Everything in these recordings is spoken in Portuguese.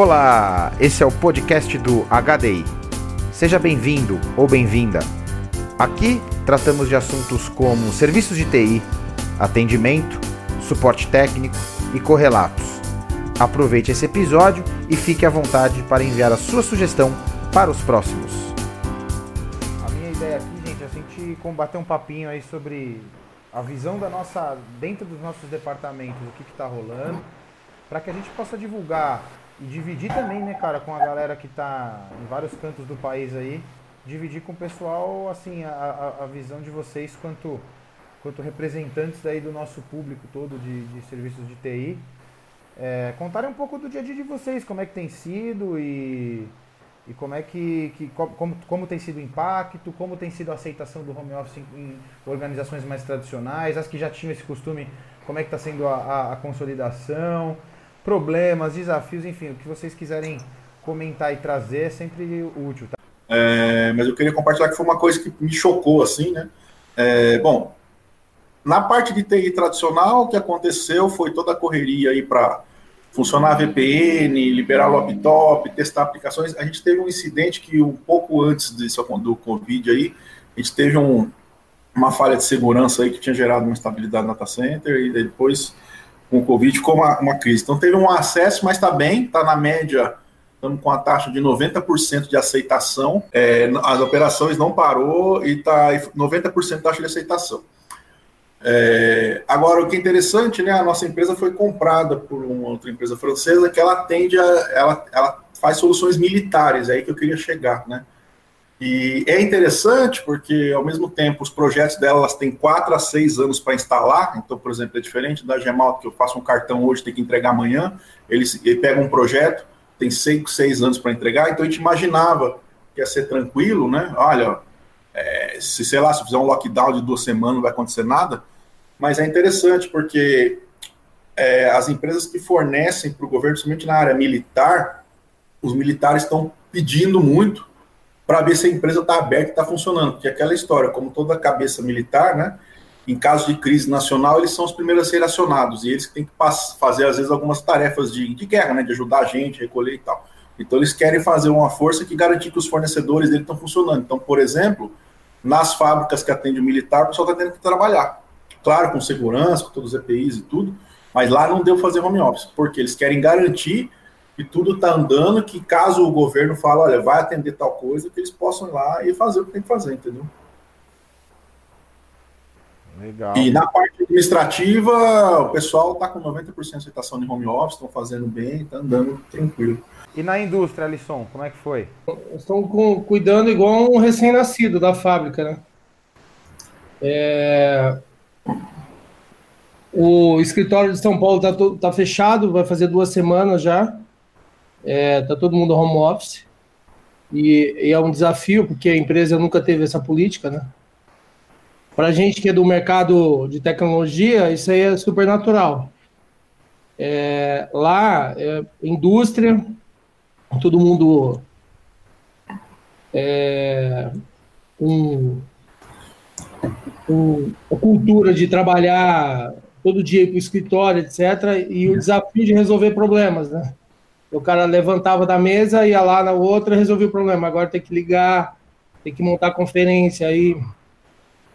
Olá, esse é o podcast do HDI. Seja bem-vindo ou bem-vinda. Aqui tratamos de assuntos como serviços de TI, atendimento, suporte técnico e correlatos. Aproveite esse episódio e fique à vontade para enviar a sua sugestão para os próximos. A minha ideia aqui, gente, é a gente combater um papinho aí sobre a visão da nossa dentro dos nossos departamentos, o que está rolando, para que a gente possa divulgar e dividir também, né, cara, com a galera que está em vários cantos do país aí, dividir com o pessoal, assim, a, a, a visão de vocês quanto, quanto representantes daí do nosso público todo de, de serviços de TI. É, contarem um pouco do dia a dia de vocês, como é que tem sido e, e como é que, que como, como tem sido o impacto, como tem sido a aceitação do home office em, em organizações mais tradicionais, as que já tinham esse costume, como é que está sendo a, a, a consolidação problemas, desafios, enfim, o que vocês quiserem comentar e trazer é sempre útil, tá? É, mas eu queria compartilhar que foi uma coisa que me chocou, assim, né? É, bom, na parte de TI tradicional, o que aconteceu foi toda a correria aí para funcionar a VPN, liberar o laptop, testar aplicações. A gente teve um incidente que um pouco antes disso, do Covid aí, a gente teve um, uma falha de segurança aí que tinha gerado uma estabilidade no data center e depois com o Covid ficou uma, uma crise. Então teve um acesso, mas está bem, está na média, estamos com a taxa de 90% de aceitação. É, as operações não parou e está 90% de taxa de aceitação. É, agora, o que é interessante, né? A nossa empresa foi comprada por uma outra empresa francesa que ela atende a, ela, ela faz soluções militares, é aí que eu queria chegar, né? E é interessante porque, ao mesmo tempo, os projetos delas têm quatro a seis anos para instalar. Então, por exemplo, é diferente da Gemal, que eu faço um cartão hoje, tem que entregar amanhã. Eles, ele pega um projeto, tem seis, seis anos para entregar. Então, a gente imaginava que ia ser tranquilo, né? Olha, é, se, sei lá, se fizer um lockdown de duas semanas, não vai acontecer nada. Mas é interessante porque é, as empresas que fornecem para o governo, principalmente na área militar, os militares estão pedindo muito para ver se a empresa está aberta e está funcionando. Porque aquela história, como toda cabeça militar, né, em caso de crise nacional, eles são os primeiros a ser acionados, e eles têm que fazer, às vezes, algumas tarefas de, de guerra, né, de ajudar a gente, recolher e tal. Então, eles querem fazer uma força que garante que os fornecedores dele estão funcionando. Então, por exemplo, nas fábricas que atende o militar, o pessoal está tendo que trabalhar. Claro, com segurança, com todos os EPIs e tudo, mas lá não deu fazer home office, porque eles querem garantir e tudo está andando, que caso o governo fale, olha, vai atender tal coisa, que eles possam ir lá e fazer o que tem que fazer, entendeu? Legal. E na parte administrativa, o pessoal está com 90% de aceitação de home office, estão fazendo bem, está andando tranquilo. E na indústria, Alisson, como é que foi? Estão com, cuidando igual um recém-nascido da fábrica, né? É... O escritório de São Paulo está tá fechado, vai fazer duas semanas já é, tá todo mundo home office e, e, é um desafio porque a empresa nunca teve essa política, né? Para a gente que é do mercado de tecnologia, isso aí é super natural. É, lá, é, indústria, todo mundo é, um, um, a cultura de trabalhar todo dia para o escritório, etc., e o desafio de resolver problemas, né? O cara levantava da mesa, ia lá na outra, resolvia o problema. Agora tem que ligar, tem que montar conferência aí,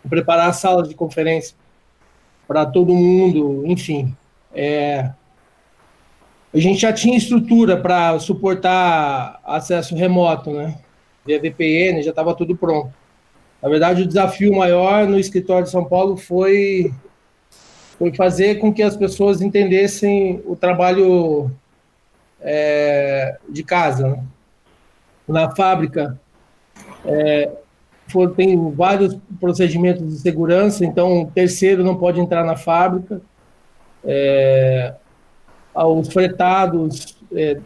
preparar a sala de conferência para todo mundo, enfim. É, a gente já tinha estrutura para suportar acesso remoto, né? Via VPN, já estava tudo pronto. Na verdade, o desafio maior no escritório de São Paulo foi, foi fazer com que as pessoas entendessem o trabalho é, de casa. Né? Na fábrica, é, for, tem vários procedimentos de segurança, então o terceiro não pode entrar na fábrica. É, os fretados é,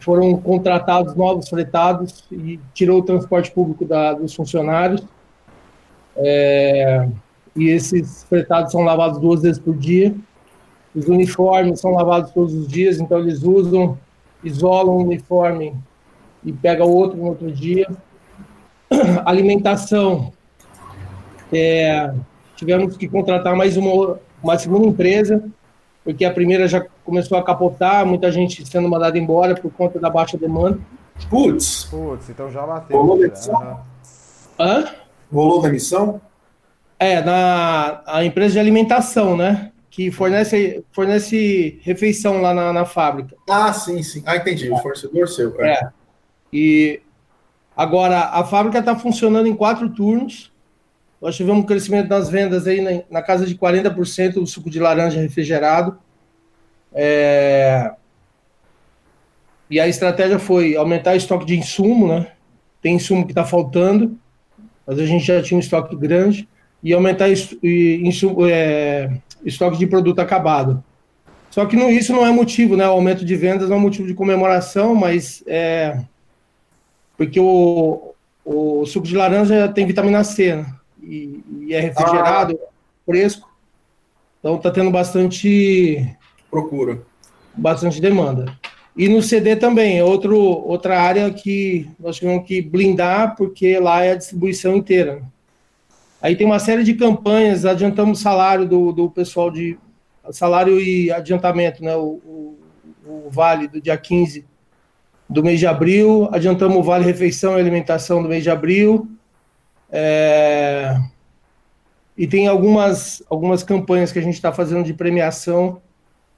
foram contratados novos fretados e tirou o transporte público da, dos funcionários. É, e esses fretados são lavados duas vezes por dia. Os uniformes são lavados todos os dias, então eles usam, isolam o uniforme e pega outro no outro dia. Alimentação. É, tivemos que contratar mais uma, uma segunda empresa porque a primeira já começou a capotar, muita gente sendo mandada embora por conta da baixa demanda. Putz. Putz, então já bateu. Rolou já. demissão? Hã? Rolou demissão? É, na a empresa de alimentação, né? Que fornece, fornece refeição lá na, na fábrica. Ah, sim, sim. Ah, entendi. O fornecedor seu. É. É. E agora a fábrica está funcionando em quatro turnos. Nós tivemos um crescimento das vendas aí na, na casa de 40% do suco de laranja refrigerado. É, E a estratégia foi aumentar o estoque de insumo, né? Tem insumo que está faltando, mas a gente já tinha um estoque grande. E aumentar insumo, é, estoque de produto acabado. Só que não, isso não é motivo, né? O aumento de vendas não é motivo de comemoração, mas é porque o, o suco de laranja tem vitamina C, né? E, e é refrigerado, fresco. Então tá tendo bastante, Procura. bastante demanda. E no CD também, é outro, outra área que nós tivemos que blindar, porque lá é a distribuição inteira. Aí tem uma série de campanhas, adiantamos salário do, do pessoal de salário e adiantamento, né? O, o, o vale do dia 15 do mês de abril, adiantamos o vale refeição e alimentação do mês de abril. É, E tem algumas, algumas campanhas que a gente está fazendo de premiação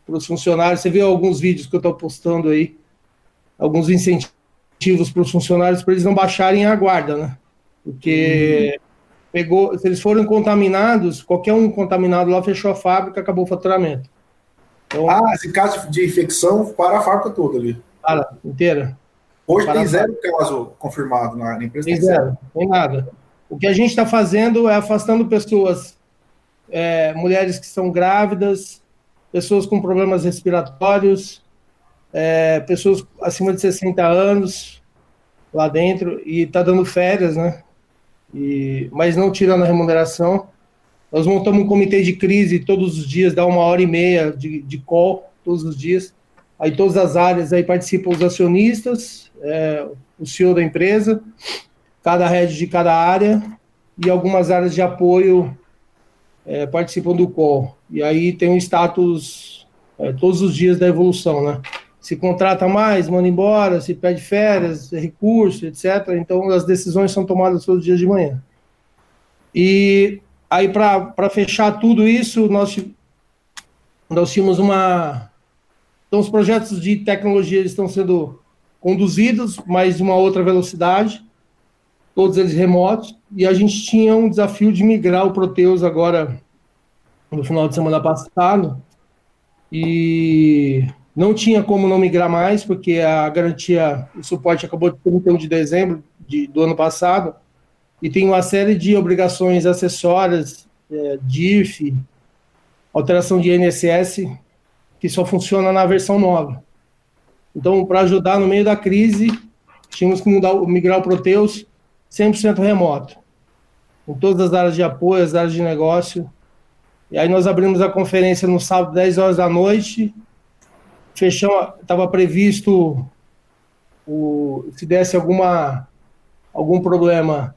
para os funcionários. Você vê alguns vídeos que eu estou postando aí, alguns incentivos para os funcionários para eles não baixarem a guarda, né? Porque pegou, se eles forem contaminados, qualquer um contaminado lá fechou a fábrica, acabou o faturamento. Então, Ah, esse caso de infecção para a fábrica toda ali. para inteira. Hoje Para tem zero caso confirmado na na empresa. Tem zero, tem nada. O que a gente está fazendo é afastando pessoas, é, mulheres que são grávidas, pessoas com problemas respiratórios, é, pessoas acima de 60 anos lá dentro e está dando férias, né? E, mas não tirando a remuneração. Nós montamos um comitê de crise todos os dias, dá uma hora e meia de, de call todos os dias. Aí todas as áreas aí participam os acionistas, é, o CEO da empresa, cada head de cada área e algumas áreas de apoio é, participam do call. E aí tem um status é, todos os dias da evolução, né? Se contrata mais, manda embora, se pede férias, recurso, etc. Então as decisões são tomadas todos os dias de manhã. E aí, para fechar tudo isso, nós, nós tínhamos uma. Então, os projetos de tecnologia estão sendo conduzidos, mas de uma outra velocidade, todos eles remotos, e a gente tinha um desafio de migrar o Proteus agora no final de semana passado, e não tinha como não migrar mais, porque a garantia, o suporte acabou de 31 de dezembro de, do ano passado, e tem uma série de obrigações acessórias, é, DIF, alteração de INSS, que só funciona na versão nova. Então, para ajudar no meio da crise, tínhamos que mudar, migrar o Proteus 100% remoto, em todas as áreas de apoio, as áreas de negócio. E aí nós abrimos a conferência no sábado, 10 horas da noite, fechamos, estava previsto, o, se desse alguma, algum problema,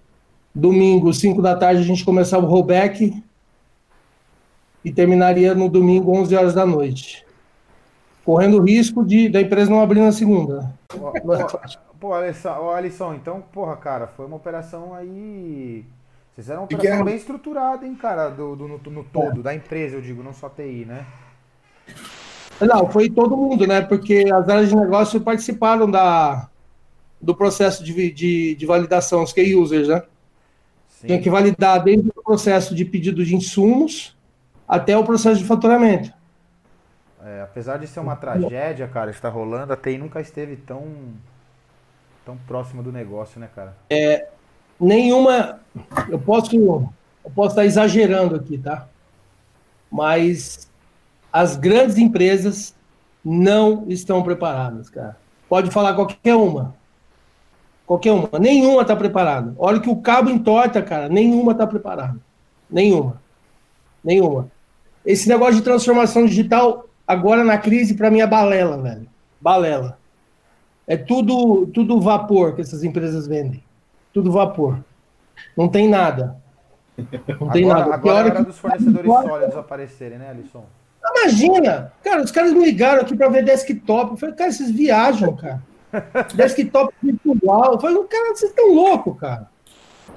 domingo, 5 da tarde, a gente começava o rollback e terminaria no domingo, 11 horas da noite. Correndo o risco de da empresa não abrir na segunda. É. Pô, Alisson, Alisson, então, porra, cara, foi uma operação aí. Vocês fizeram uma operação bem estruturada, hein, cara, do, do- no, no todo, da empresa, eu digo, não só TI, né? Não, foi todo mundo, né? Porque as áreas de negócio participaram da, do processo de, de, de validação, os key users, né? Sim. Tinha que validar desde o processo de pedido de insumos até o processo de faturamento. É, apesar de ser uma tragédia, cara, está rolando, a TI nunca esteve tão, tão próxima do negócio, né, cara? Nenhuma. Eu posso, eu posso estar exagerando aqui, tá? Mas as grandes empresas não estão preparadas, cara. Pode falar qualquer uma. Qualquer uma. Nenhuma está preparada. Olha que o cabo entorta, cara. Nenhuma está preparada. Nenhuma. Nenhuma. Esse negócio de transformação digital, agora na crise, para mim é balela, velho. Balela. É tudo, tudo vapor que essas empresas vendem. Tudo vapor. Não tem nada. Não tem agora nada. agora é Pior hora que- dos fornecedores sólidos aparecerem, né, Alisson? Imagina, cara, os caras me ligaram aqui para ver desktop. Eu falei, cara, vocês viajam, cara. desktop virtual. Eu falei, cara, vocês estão loucos, cara.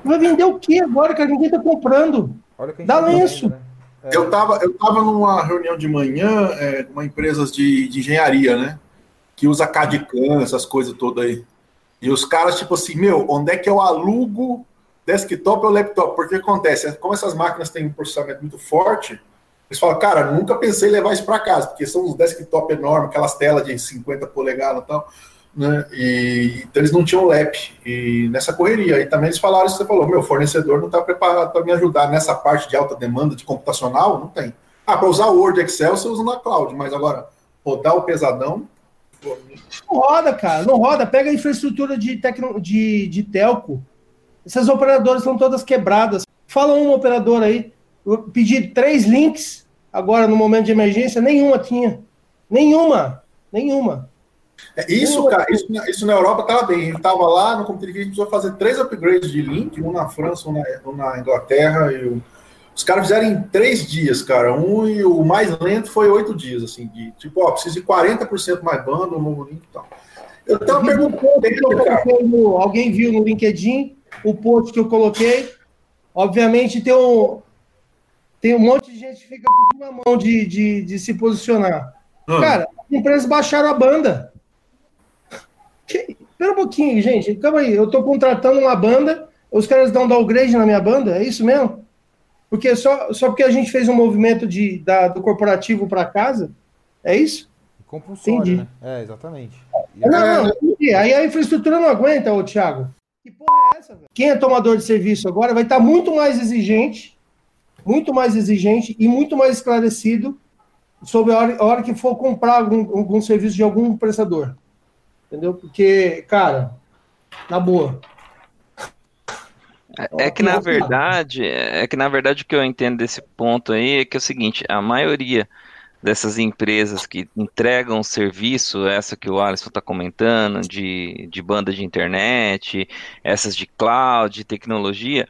Vai vender o que agora, cara? Ninguém tá comprando. Dá lenço. Né? É. Eu estava eu tava numa reunião de manhã é, com uma empresa de, de engenharia, né? Que usa CAD-CAM, essas coisas todas aí. E os caras, tipo assim, meu, onde é que eu alugo desktop ou laptop? Porque acontece, como essas máquinas têm um processamento muito forte, eles falam, cara, nunca pensei em levar isso para casa, porque são uns desktop enormes, aquelas telas de 50 polegadas e tal né? E então eles não tinham LEP e nessa correria. E também eles falaram você falou: meu fornecedor não está preparado para me ajudar nessa parte de alta demanda de computacional, não tem. Ah, para usar o Word Excel você usa na cloud, mas agora rodar o pesadão. Não roda, cara, não roda. Pega a infraestrutura de, tecno, de, de telco. Essas operadoras estão todas quebradas. Fala uma operadora aí. Eu pedi três links agora no momento de emergência, nenhuma tinha. Nenhuma. Nenhuma. É, isso, cara, isso, isso na Europa estava bem. A gente estava lá no Comitê a gente precisou fazer três upgrades de link, um na França, um na, um na Inglaterra. E o, os caras fizeram em três dias, cara. Um e o mais lento foi oito dias, assim, de tipo, ó, preciso de 40% mais banda no novo link e tal. Eu estava perguntando, alguém viu no LinkedIn o post que eu coloquei. Obviamente tem um, tem um monte de gente que fica com uma mão de, de, de se posicionar. Hum. Cara, as empresas baixaram a banda. Espera um pouquinho, gente. Calma aí. Eu estou contratando uma banda, os caras dão downgrade na minha banda, é isso mesmo? Porque só, só porque a gente fez um movimento de, da, do corporativo para casa, é isso? Compulsório, Entendi. né? É, exatamente. Não, não, não. Aí a infraestrutura não aguenta, ô Thiago. Que porra é essa, velho? Quem é tomador de serviço agora vai estar muito mais exigente, muito mais exigente e muito mais esclarecido sobre a hora, a hora que for comprar algum, algum serviço de algum prestador. Entendeu? Porque, cara, na boa. É, é que na verdade, é que na verdade o que eu entendo desse ponto aí é que é o seguinte, a maioria dessas empresas que entregam serviço, essa que o Alisson está comentando, de, de banda de internet, essas de cloud, de tecnologia,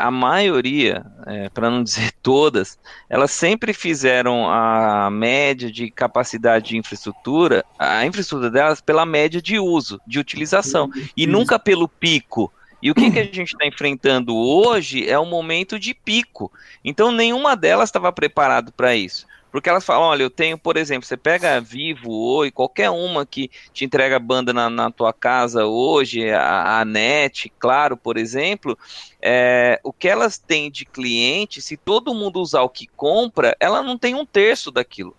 a maioria, é, para não dizer todas, elas sempre fizeram a média de capacidade de infraestrutura, a infraestrutura delas pela média de uso, de utilização, e nunca pelo pico. E o que, que a gente está enfrentando hoje é um momento de pico. Então, nenhuma delas estava preparado para isso. Porque elas falam, olha, eu tenho, por exemplo, você pega Vivo, Oi, qualquer uma que te entrega banda na, na tua casa hoje, a, a NET, claro, por exemplo, é, o que elas têm de cliente, se todo mundo usar o que compra, ela não tem um terço daquilo.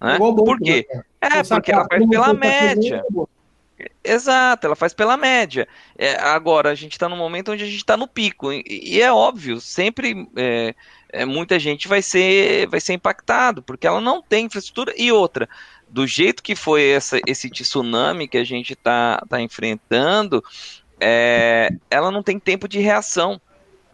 Né? Por quê? Né, é, porque ela faz pela média. Exato, ela faz pela média. É, agora, a gente está no momento onde a gente está no pico. E, e, é óbvio, sempre é, é, muita gente vai ser, vai ser impactado, porque ela não tem infraestrutura. E outra, do jeito que foi essa, esse tsunami que a gente está tá enfrentando, é, ela não tem tempo de reação.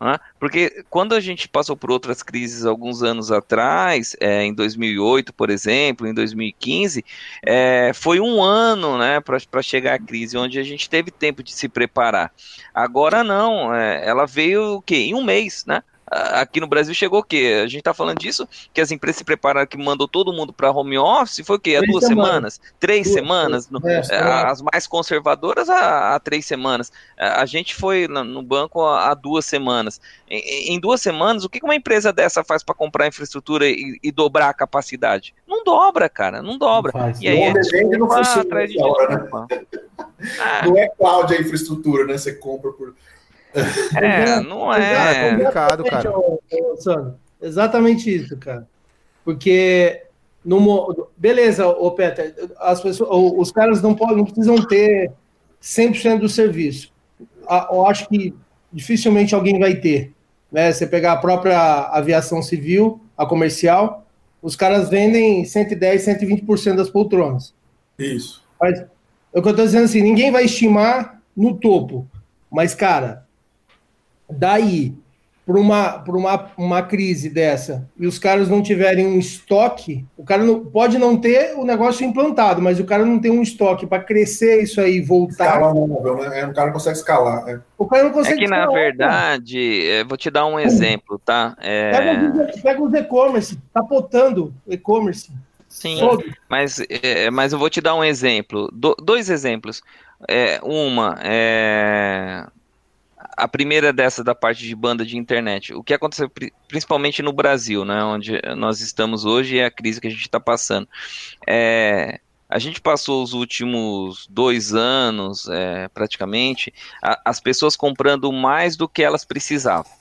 Né? Porque quando a gente passou por outras crises alguns anos atrás, é, em 2008, por exemplo, em 2015, é, foi um ano né, para chegar a crise, onde a gente teve tempo de se preparar. Agora não, é, ela veio o quê? Em um mês, né? Aqui no Brasil chegou o quê? A gente tá falando disso, que as empresas se prepararam, que mandou todo mundo para home office, foi o quê? Há duas semanas? semanas? Três duas, semanas? É, é, as mais conservadoras há, há, três semanas. A gente foi no banco há, há duas semanas. Em, em, duas semanas, o que uma empresa dessa faz para comprar infraestrutura e, e, dobrar a capacidade? Não dobra, cara, não dobra. Não e aí, não, não funciona atrás de hora, né? Não é cloud a infraestrutura, né? Você compra por é, não é. É complicado, cara. Exatamente isso, cara. Porque no, beleza, o Peter, as pessoas, os caras não podem, não precisam ter 100% do serviço. Eu acho que dificilmente alguém vai ter. Né? Você pegar a própria aviação civil, a comercial, os caras vendem 110, 120% das poltronas. Isso. Mas é o que eu estou dizendo assim, ninguém vai estimar no topo. Mas, cara, daí por uma, uma, uma crise dessa e os caras não tiverem um estoque, o cara não, pode não ter o negócio implantado, mas o cara não tem um estoque para crescer isso aí e voltar. Escalar móvel, né? É, o cara não consegue escalar. É. O cara não consegue É que, escalar, na verdade, é, vou te dar um exemplo, tá? É... Pega, pega os e-commerce, tá potando e-commerce. Sim, mas, é, mas eu vou te dar um exemplo, do, dois exemplos. É, uma, é, a primeira dessa da parte de banda de internet. O que aconteceu principalmente no Brasil, né, onde nós estamos hoje e a crise que a gente está passando. É, a gente passou os últimos dois anos, é, praticamente, a, as pessoas comprando mais do que elas precisavam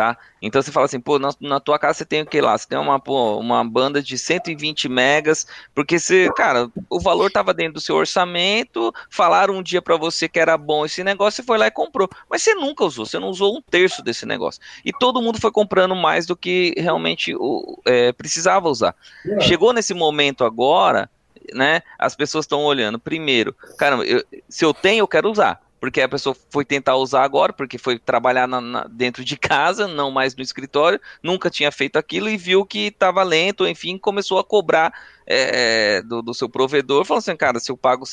tá? Então você fala assim, pô, na, na, tua casa você tem o que lá? Você tem uma, pô, uma banda de 120 megas, porque você, cara, o valor tava dentro do seu orçamento, falaram um dia para você que era bom esse negócio, você foi lá e comprou. Mas você nunca usou, você não usou um terço desse negócio. E todo mundo foi comprando mais do que realmente o, é, precisava usar. É. Chegou nesse momento agora, né? As pessoas estão olhando, primeiro, caramba, eu, se eu tenho, eu quero usar porque a pessoa foi tentar usar agora, porque foi trabalhar na, na, dentro de casa, não mais no escritório, nunca tinha feito aquilo e viu que estava lento, enfim, começou a cobrar é, do, do, seu provedor, falou assim, cara, se eu pago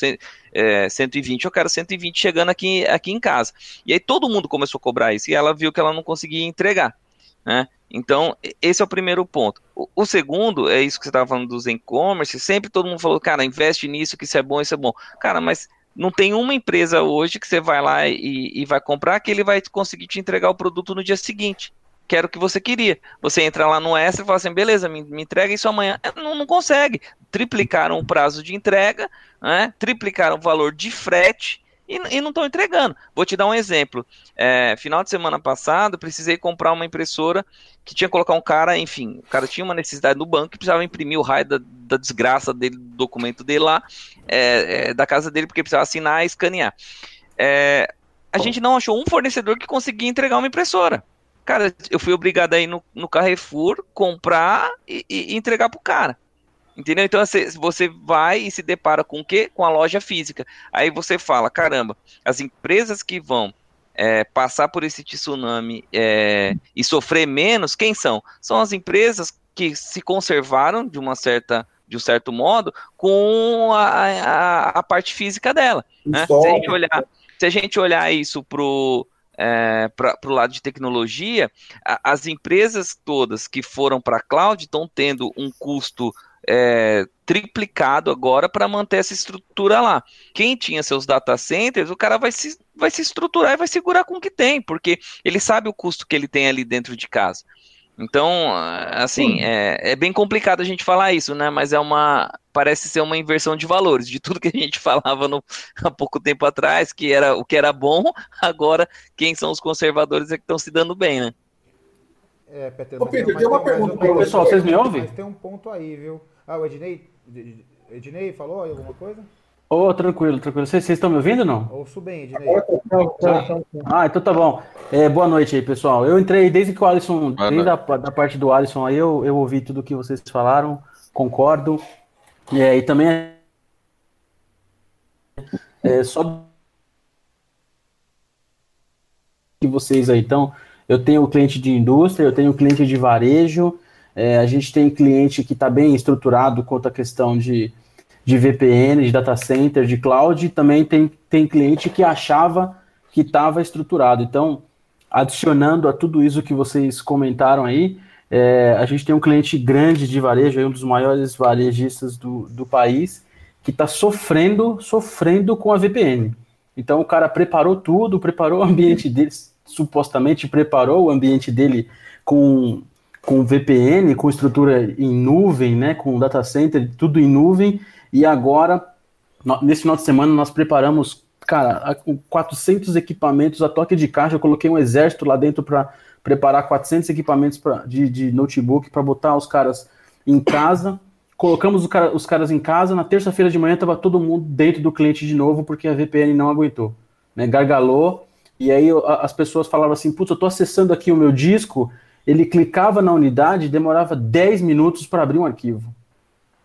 é, 120, eu quero 120 chegando aqui, aqui em casa. E aí todo mundo começou a cobrar isso, e ela viu que ela não conseguia entregar. Né? Então, esse é o primeiro ponto. O, o segundo é isso que você estava falando dos e-commerce. Sempre todo mundo falou, cara, investe nisso, que isso é bom, isso é bom. Cara, mas não tem uma empresa hoje que você vai lá e, e vai comprar que ele vai conseguir te entregar o produto no dia seguinte que era o que você queria. Você entra lá no Extra e fala assim, beleza, me, me entrega isso amanhã. É, não, não, consegue. Triplicaram o prazo de entrega, né? triplicaram o valor de frete e, e não estão entregando. Vou te dar um exemplo. É, final de semana passado, precisei comprar uma impressora que tinha que colocar um cara, enfim, o cara tinha uma necessidade no banco que precisava imprimir o raio da, da desgraça dele, do documento dele lá, é, é, da casa dele, porque precisava assinar e escanear. É, a gente não achou um fornecedor que conseguia entregar uma impressora. Cara, eu fui obrigado a ir no, no Carrefour, comprar e, e entregar pro cara. Entendeu? Então você vai e se depara com o quê? Com a loja física. Aí você fala, caramba, as empresas que vão é, passar por esse tsunami é, e sofrer menos, quem são? São as empresas que se conservaram de uma certa de um certo modo com a, a, a parte física dela. Né? Se, a gente olhar, se a gente olhar isso pro é, para o lado de tecnologia, a, as empresas todas que foram para a cloud estão tendo um custo é, triplicado agora para manter essa estrutura lá. Quem tinha seus data centers, o cara vai se, vai se estruturar e vai segurar com o que tem, porque ele sabe o custo que ele tem ali dentro de casa. Então, assim, é, é, bem complicado a gente falar isso, né? Mas é uma. Parece ser uma inversão de valores, de tudo que a gente falava no, há pouco tempo atrás, que era o que era bom, agora quem são os conservadores é que estão se dando bem, né? É, Peter, Ô, Peter, tem uma pergunta para você. Pessoal, vocês me ouvem? Mas tem um ponto aí, viu? Ah, o Ednei, Ednei falou alguma coisa? Ô, oh, tranquilo, tranquilo. Vocês estão me ouvindo ou não? Ouço bem, Ednei. Ah, então tá bom. É, boa noite aí, pessoal. Eu entrei desde que o Alisson, desde a da parte do Alisson aí, eu, eu ouvi tudo que vocês falaram, concordo. É, e também é, só que vocês aí, então, eu tenho cliente de indústria, eu tenho cliente de varejo, é, a gente tem cliente que está bem estruturado quanto à questão de, de VPN, de data center, de cloud, e também tem, tem cliente que achava que estava estruturado. Então, adicionando a tudo isso que vocês comentaram aí, é, a gente tem um cliente grande de varejo, um dos maiores varejistas do, do país, que está sofrendo, sofrendo com a VPN. Então o cara preparou tudo, preparou o ambiente dele, supostamente preparou o ambiente dele com com VPN, com estrutura em nuvem, né, com data center, tudo em nuvem, e agora, nesse final de semana, nós preparamos, cara, 400 equipamentos a toque de caixa, eu coloquei um exército lá dentro para preparar 400 equipamentos pra, de, de notebook para botar os caras em casa, colocamos cara, os caras em casa, na terça-feira de manhã estava todo mundo dentro do cliente de novo, porque a VPN não aguentou, né, gargalou, e aí as pessoas falavam assim, putz, eu estou acessando aqui o meu disco, ele clicava na unidade e demorava 10 minutos para abrir um arquivo.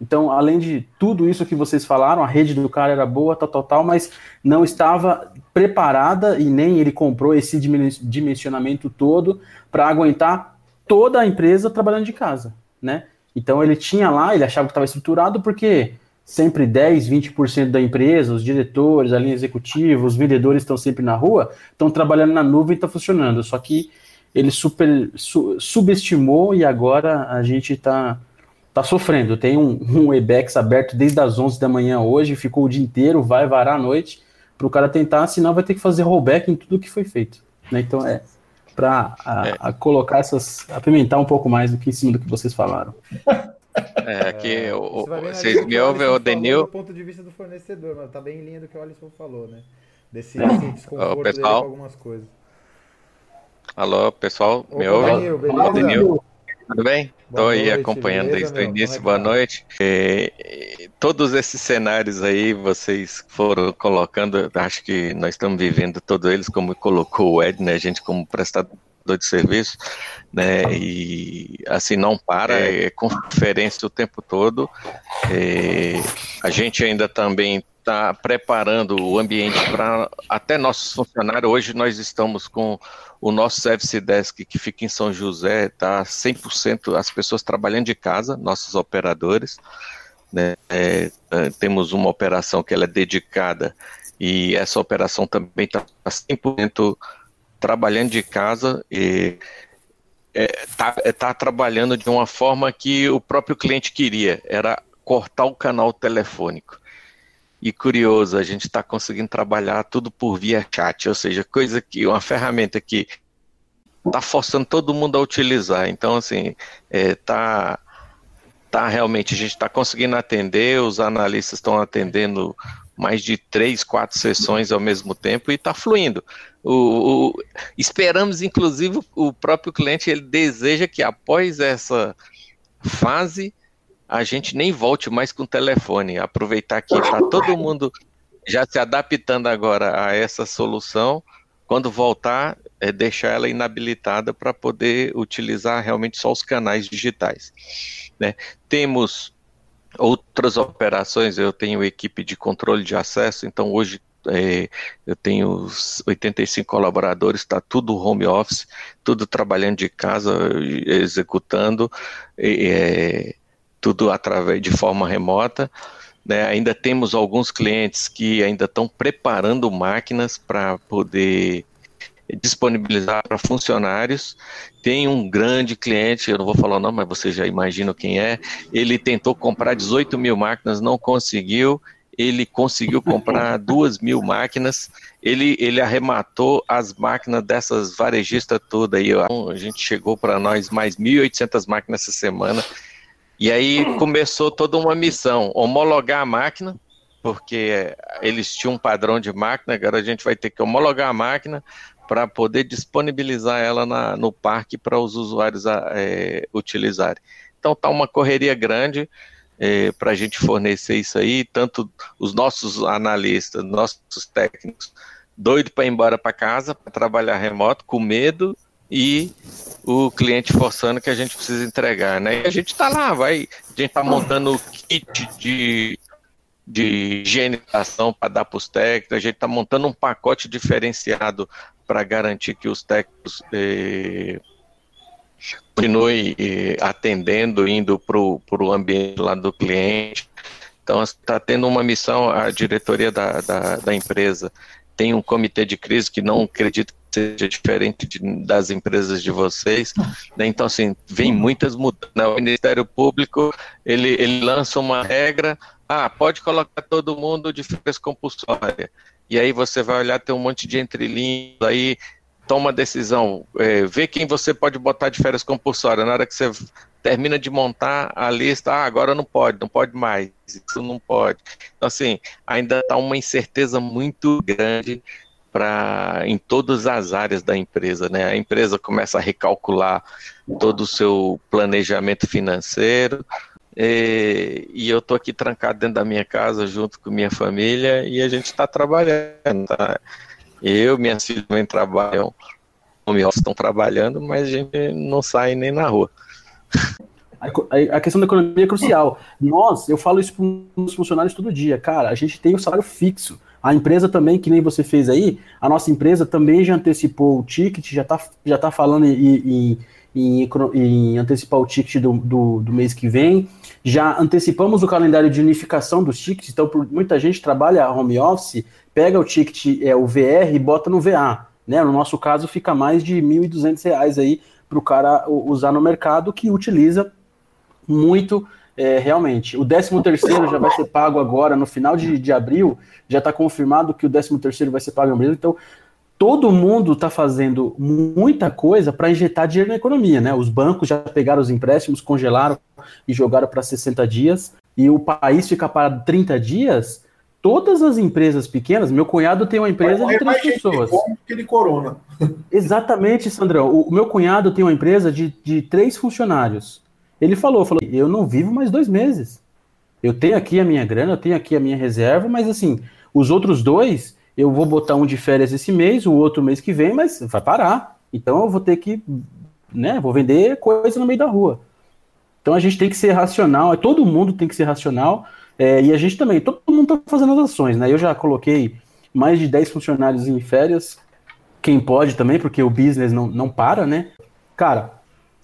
Então, além de tudo isso que vocês falaram, a rede do cara era boa, tal, tal, tal, mas não estava preparada e nem ele comprou esse dimensionamento todo para aguentar toda a empresa trabalhando de casa, né? Então ele tinha lá, ele achava que estava estruturado porque sempre 10, 20% da empresa, os diretores, a linha executiva, os vendedores estão sempre na rua, estão trabalhando na nuvem e está funcionando. Só que ele super su, subestimou e agora a gente está tá sofrendo. Tem um, um Webex aberto desde as 11 da manhã hoje, ficou o dia inteiro, vai varar a noite para o cara tentar, senão vai ter que fazer rollback em tudo que foi feito. Né? Então é para é. colocar essas, apimentar um pouco mais do que em cima do que vocês falaram. É, aqui é, o, vocês me ouvem, o Denil. Do ponto de vista do fornecedor, mas tá bem em linha do que o Alisson falou, né? Desse, desse desconforto Ô, pessoal. com algumas coisas. Alô, pessoal, Opa, me ouve? Denil, beleza? Denil. Tudo bem? Estou aí acompanhando beleza, desde o início, é boa tá? noite. É, todos esses cenários aí vocês foram colocando, acho que nós estamos vivendo todos eles, como colocou o Ed, né? A gente como prestador de serviço, né? E assim não para, é, é conferência o tempo todo. É, a gente ainda também está preparando o ambiente para até nossos funcionários. Hoje nós estamos com o nosso Service Desk que fica em São José, está 100% as pessoas trabalhando de casa, nossos operadores. Né? É, é temos uma operação que ela é dedicada e essa operação também está 100% trabalhando de casa e está é, tá trabalhando de uma forma que o próprio cliente queria, era cortar o canal telefônico. E curioso, a gente está conseguindo trabalhar tudo por via chat, ou seja, coisa que uma ferramenta que está forçando todo mundo a utilizar. Então, assim, é, tá, tá realmente a gente está conseguindo atender, os analistas estão atendendo mais de três, quatro sessões ao mesmo tempo e está fluindo. O, o, esperamos, inclusive, o próprio cliente ele deseja que após essa fase a gente nem volte mais com o telefone. Aproveitar que está todo mundo já se adaptando agora a essa solução. Quando voltar, é deixar ela inabilitada para poder utilizar realmente só os canais digitais. Né? Temos outras operações, eu tenho equipe de controle de acesso, então hoje é, eu tenho 85 colaboradores, está tudo home office, tudo trabalhando de casa, executando. É, tudo através de forma remota. Né? Ainda temos alguns clientes que ainda estão preparando máquinas para poder disponibilizar para funcionários. Tem um grande cliente, eu não vou falar não, mas você já imagina quem é. Ele tentou comprar 18 mil máquinas, não conseguiu. Ele conseguiu comprar duas mil máquinas. Ele, ele arrematou as máquinas dessas varejistas todas aí. A gente chegou para nós mais 1.800 máquinas essa semana. E aí começou toda uma missão, homologar a máquina, porque eles tinham um padrão de máquina, agora a gente vai ter que homologar a máquina para poder disponibilizar ela na, no parque para os usuários é, utilizarem. Então tá uma correria grande é, para a gente fornecer isso aí, tanto os nossos analistas, nossos técnicos, doido para ir embora para casa, para trabalhar remoto, com medo e o cliente forçando que a gente precisa entregar, né? E a gente está lá, vai, a gente está montando o kit de, de higienização para dar para os técnicos, a gente está montando um pacote diferenciado para garantir que os técnicos eh, continuem eh, atendendo, indo para o ambiente lá do cliente. Então, está tendo uma missão, a diretoria da, da, da empresa tem um comitê de crise que não acredito seja diferente de, das empresas de vocês. Né? Então, assim, vem muitas mudanças. Né? O Ministério Público, ele, ele lança uma regra, ah, pode colocar todo mundo de férias compulsória. E aí você vai olhar, tem um monte de entrelinhas, aí toma a decisão, é, vê quem você pode botar de férias compulsória. Na hora que você termina de montar a lista, ah, agora não pode, não pode mais, isso não pode. Então, assim, ainda está uma incerteza muito grande para em todas as áreas da empresa, né? A empresa começa a recalcular todo o seu planejamento financeiro. E, e eu tô aqui trancado dentro da minha casa junto com minha família e a gente está trabalhando. Tá? Eu, minhas filhas também trabalham, home estão trabalhando, mas a gente não sai nem na rua. A, questão da economia é crucial. Nós, eu falo isso para os funcionários todo dia, cara, a gente tem o salário fixo. A empresa também, que nem você fez aí, a nossa empresa também já antecipou o ticket, já está já tá falando em, em, em, em, antecipar o ticket do, do, do, mês que vem. Já antecipamos o calendário de unificação dos tickets, então muita gente trabalha home office, pega o ticket, é, o VR e bota no VA. Né? No nosso caso, fica mais de R$ 1.200 aí para o cara usar no mercado, que utiliza muito é, realmente. O 13 terceiro já vai ser pago agora, no final de, de abril, já está confirmado que o 13 terceiro vai ser pago em abril, então todo mundo está fazendo muita coisa para injetar dinheiro na economia, né? Os bancos já pegaram os empréstimos, congelaram e jogaram para 60 dias, e o país fica parado 30 dias, todas as empresas pequenas, meu cunhado tem uma empresa de três pessoas. Aquele corona. Exatamente, Sandrão. O meu cunhado tem uma empresa de, de três funcionários. Ele falou, falou, eu não vivo mais dois meses. Eu tenho aqui a minha grana, eu tenho aqui a minha reserva, mas assim, os outros dois, eu vou botar um de férias esse mês, o outro mês que vem, mas vai parar. Então eu vou ter que, né, vou vender coisa no meio da rua. Então a gente tem que ser racional, é, todo mundo tem que ser racional, é, e a gente também, todo mundo está fazendo as ações, né? Eu já coloquei mais de 10 funcionários em férias, quem pode também, porque o business não, não para, né? Cara,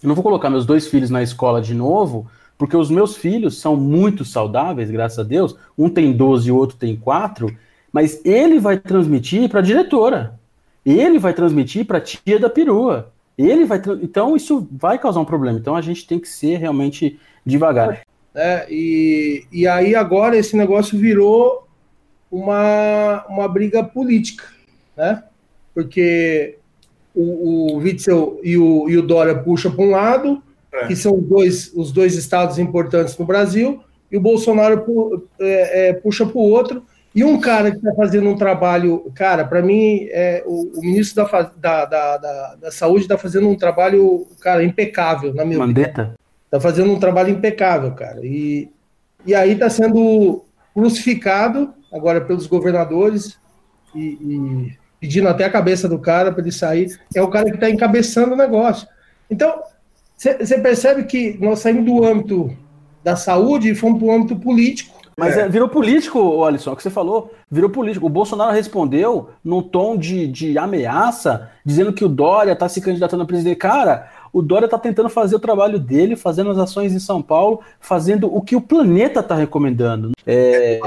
eu não vou colocar meus dois filhos na escola de novo, porque os meus filhos são muito saudáveis, graças a Deus. Um tem 12 e o outro tem 4, mas ele vai transmitir para a diretora. Ele vai transmitir para a tia da perua. Ele vai então isso vai causar um problema. Então a gente tem que ser realmente devagar. É, e, e aí agora esse negócio virou uma, uma briga política, né? Porque o, o Witzel e o, e o Dória puxam para um lado, é. que são dois, os dois estados importantes no Brasil, e o Bolsonaro pu, é, é, puxa para o outro. E um cara que está fazendo um trabalho, cara, para mim, é, o, o ministro da, da, da, da, da Saúde está fazendo um trabalho, cara, impecável, na minha Mandetta? Está fazendo um trabalho impecável, cara. E, e aí está sendo crucificado agora pelos governadores e, e pedindo até a cabeça do cara para ele sair. É o cara que está encabeçando o negócio. Então, você percebe que nós saímos do âmbito da saúde e fomos para o âmbito político. Mas é. É, virou político, Alisson, é o que você falou, virou político. O Bolsonaro respondeu num tom de, de ameaça, dizendo que o Dória está se candidatando a presidente. Cara, o Dória está tentando fazer o trabalho dele, fazendo as ações em São Paulo, fazendo o que o planeta está recomendando. É...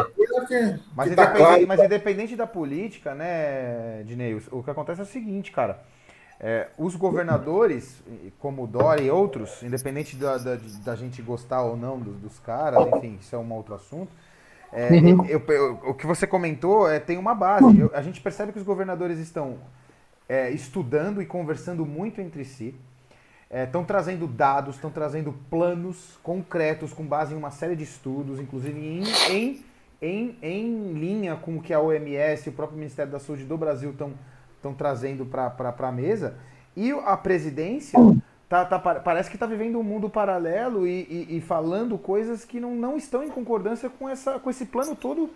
Mas, independente, mas, independente, da política, né, Dinei, o que acontece é o seguinte, cara. É, os governadores, como o Dória e outros, independente da, da, da gente gostar ou não dos, dos, caras, enfim, isso é um outro assunto. É, uhum. eu, eu, o que você comentou é, tem uma base. Eu, a gente percebe que os governadores estão é, estudando e conversando muito entre si estão é, trazendo dados, estão trazendo planos concretos com base em uma série de estudos, inclusive em, em, em, em linha com o que a OMS e o próprio Ministério da Saúde do Brasil estão trazendo para a mesa. E a presidência tá, tá, parece que está vivendo um mundo paralelo e, e, e, falando coisas que não, não estão em concordância com, essa, com esse plano todo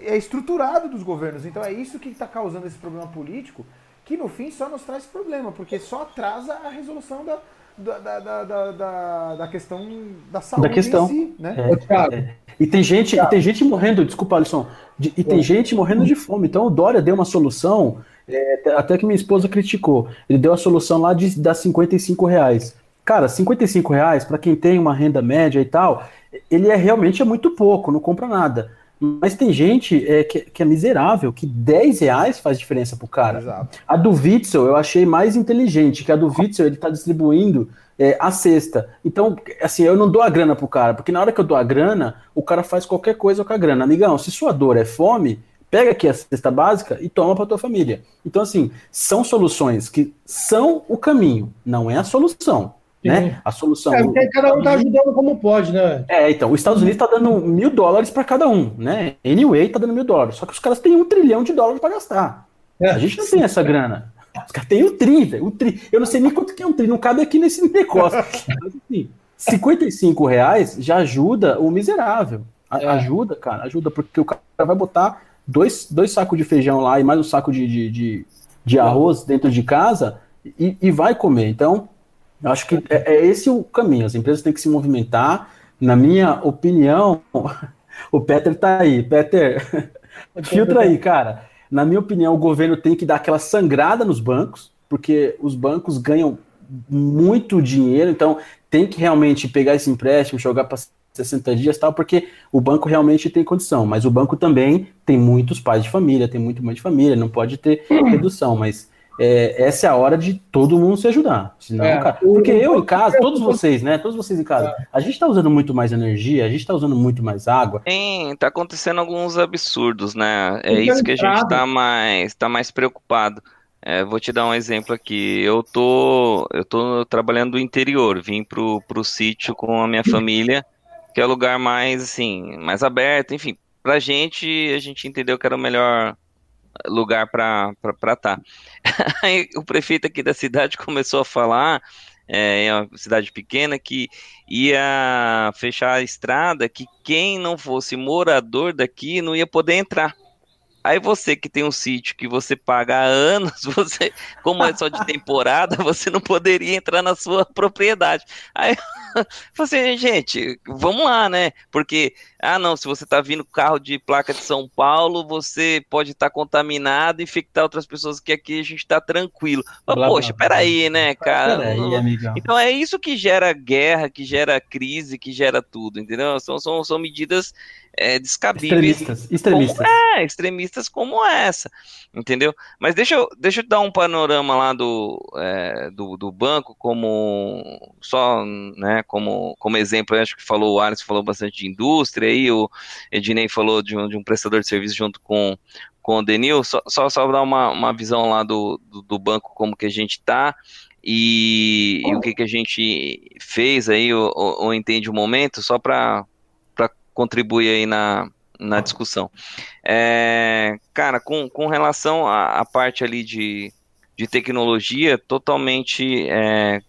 é, estruturado dos governos. Então é isso que está causando esse problema político que no fim só nos traz problema, porque só atrasa a resolução da, da, da, da, da, da questão da saúde da questão. em si, né? É, é. E tem gente, e tem gente morrendo, desculpa, Alisson, de, e tem é. gente morrendo de fome. Então o Dória deu uma solução, é, até que minha esposa criticou. Ele deu a solução lá de dar 55 reais. Cara, 55 reais, para quem tem uma renda média e tal, ele é realmente é muito pouco, não compra nada. Mas tem gente é, que, que, é miserável, que 10 reais faz diferença pro cara. Exato. A do Witzel eu achei mais inteligente, que a do Witzel ele tá distribuindo é, a cesta. Então, assim, eu não dou a grana pro cara, porque na hora que eu dou a grana, o cara faz qualquer coisa com a grana. Amigão, se sua dor é fome, pega aqui a cesta básica e toma para tua família. Então, assim, são soluções que são o caminho, não é a solução né? A solução. É, porque cada um está ajudando como pode, né? É, então, os Estados Unidos está dando mil dólares para cada um, né? Anyway, está dando mil dólares. Só que os caras têm um trilhão de dólares para gastar. É. A gente não tem essa grana. Os caras têm um tri, velho. Um tri. Eu não sei nem quanto que é um tri, não cabe aqui nesse negócio. Mas assim, 55 reais já ajuda o miserável. A, é. Ajuda, cara, ajuda, porque o cara vai botar dois, dois sacos de feijão lá e mais um saco de, de, de, de arroz dentro de casa e, e vai comer. Então, Eu acho que é, é esse o caminho. As empresas têm que se movimentar. Na minha opinião, o Peter tá aí. Peter, filtra aí, cara. Na minha opinião, o governo tem que dar aquela sangrada nos bancos, porque os bancos ganham muito dinheiro, então tem que realmente pegar esse empréstimo, jogar para 60 dias tal, porque o banco realmente tem condição, mas o banco também tem muitos pais de família, tem muito mãe de família, não pode ter redução, mas é, essa é a hora de todo mundo se ajudar. Senão, é, cara, porque eu em casa, todos vocês, né? Todos vocês em casa, é. a gente está usando muito mais energia, a gente está usando muito mais água. Sim, tá acontecendo alguns absurdos, né? É isso que a gente está mais, tá mais preocupado. É, vou te dar um exemplo aqui. Eu tô, eu tô trabalhando no interior, vim pro, pro sítio com a minha família, que é o lugar mais assim, mais aberto, enfim. Pra gente, a gente entendeu que era o melhor lugar para estar. Tá. Aí o prefeito aqui da cidade começou a falar, é, é uma cidade pequena, que ia fechar a estrada, que quem não fosse morador daqui não ia poder entrar. Aí você que tem um sítio que você paga há anos, você, como é só de temporada, você não poderia entrar na sua propriedade. Aí assim, gente, vamos lá, né? Porque, ah, não, se você tá vindo carro de placa de São Paulo, você pode estar tá contaminado e infectar outras pessoas que aqui a gente tá tranquilo. Mas, blá, poxa, blá, peraí, né, cara? Peraí, amigão. Então é isso que gera guerra, que gera crise, que gera tudo, entendeu? São, são, são medidas é, descabíveis. Extremistas. Extremistas. Como, é, extremistas como essa, entendeu? Mas deixa eu, deixa eu dar um panorama lá do, é, do, do banco, como só, né, como, como exemplo, acho que falou o Alisson falou bastante de indústria, aí o Ednei falou de um, de um prestador de serviço junto com, com o Denil, só, só, só dar uma, uma visão lá do, do, do banco, como que a gente está, e, e, o que, que a gente fez aí, ou, ou entende o momento, só para contribuir aí na, na discussão. É, cara, com, com relação à, à parte ali de, de tecnologia, totalmente é,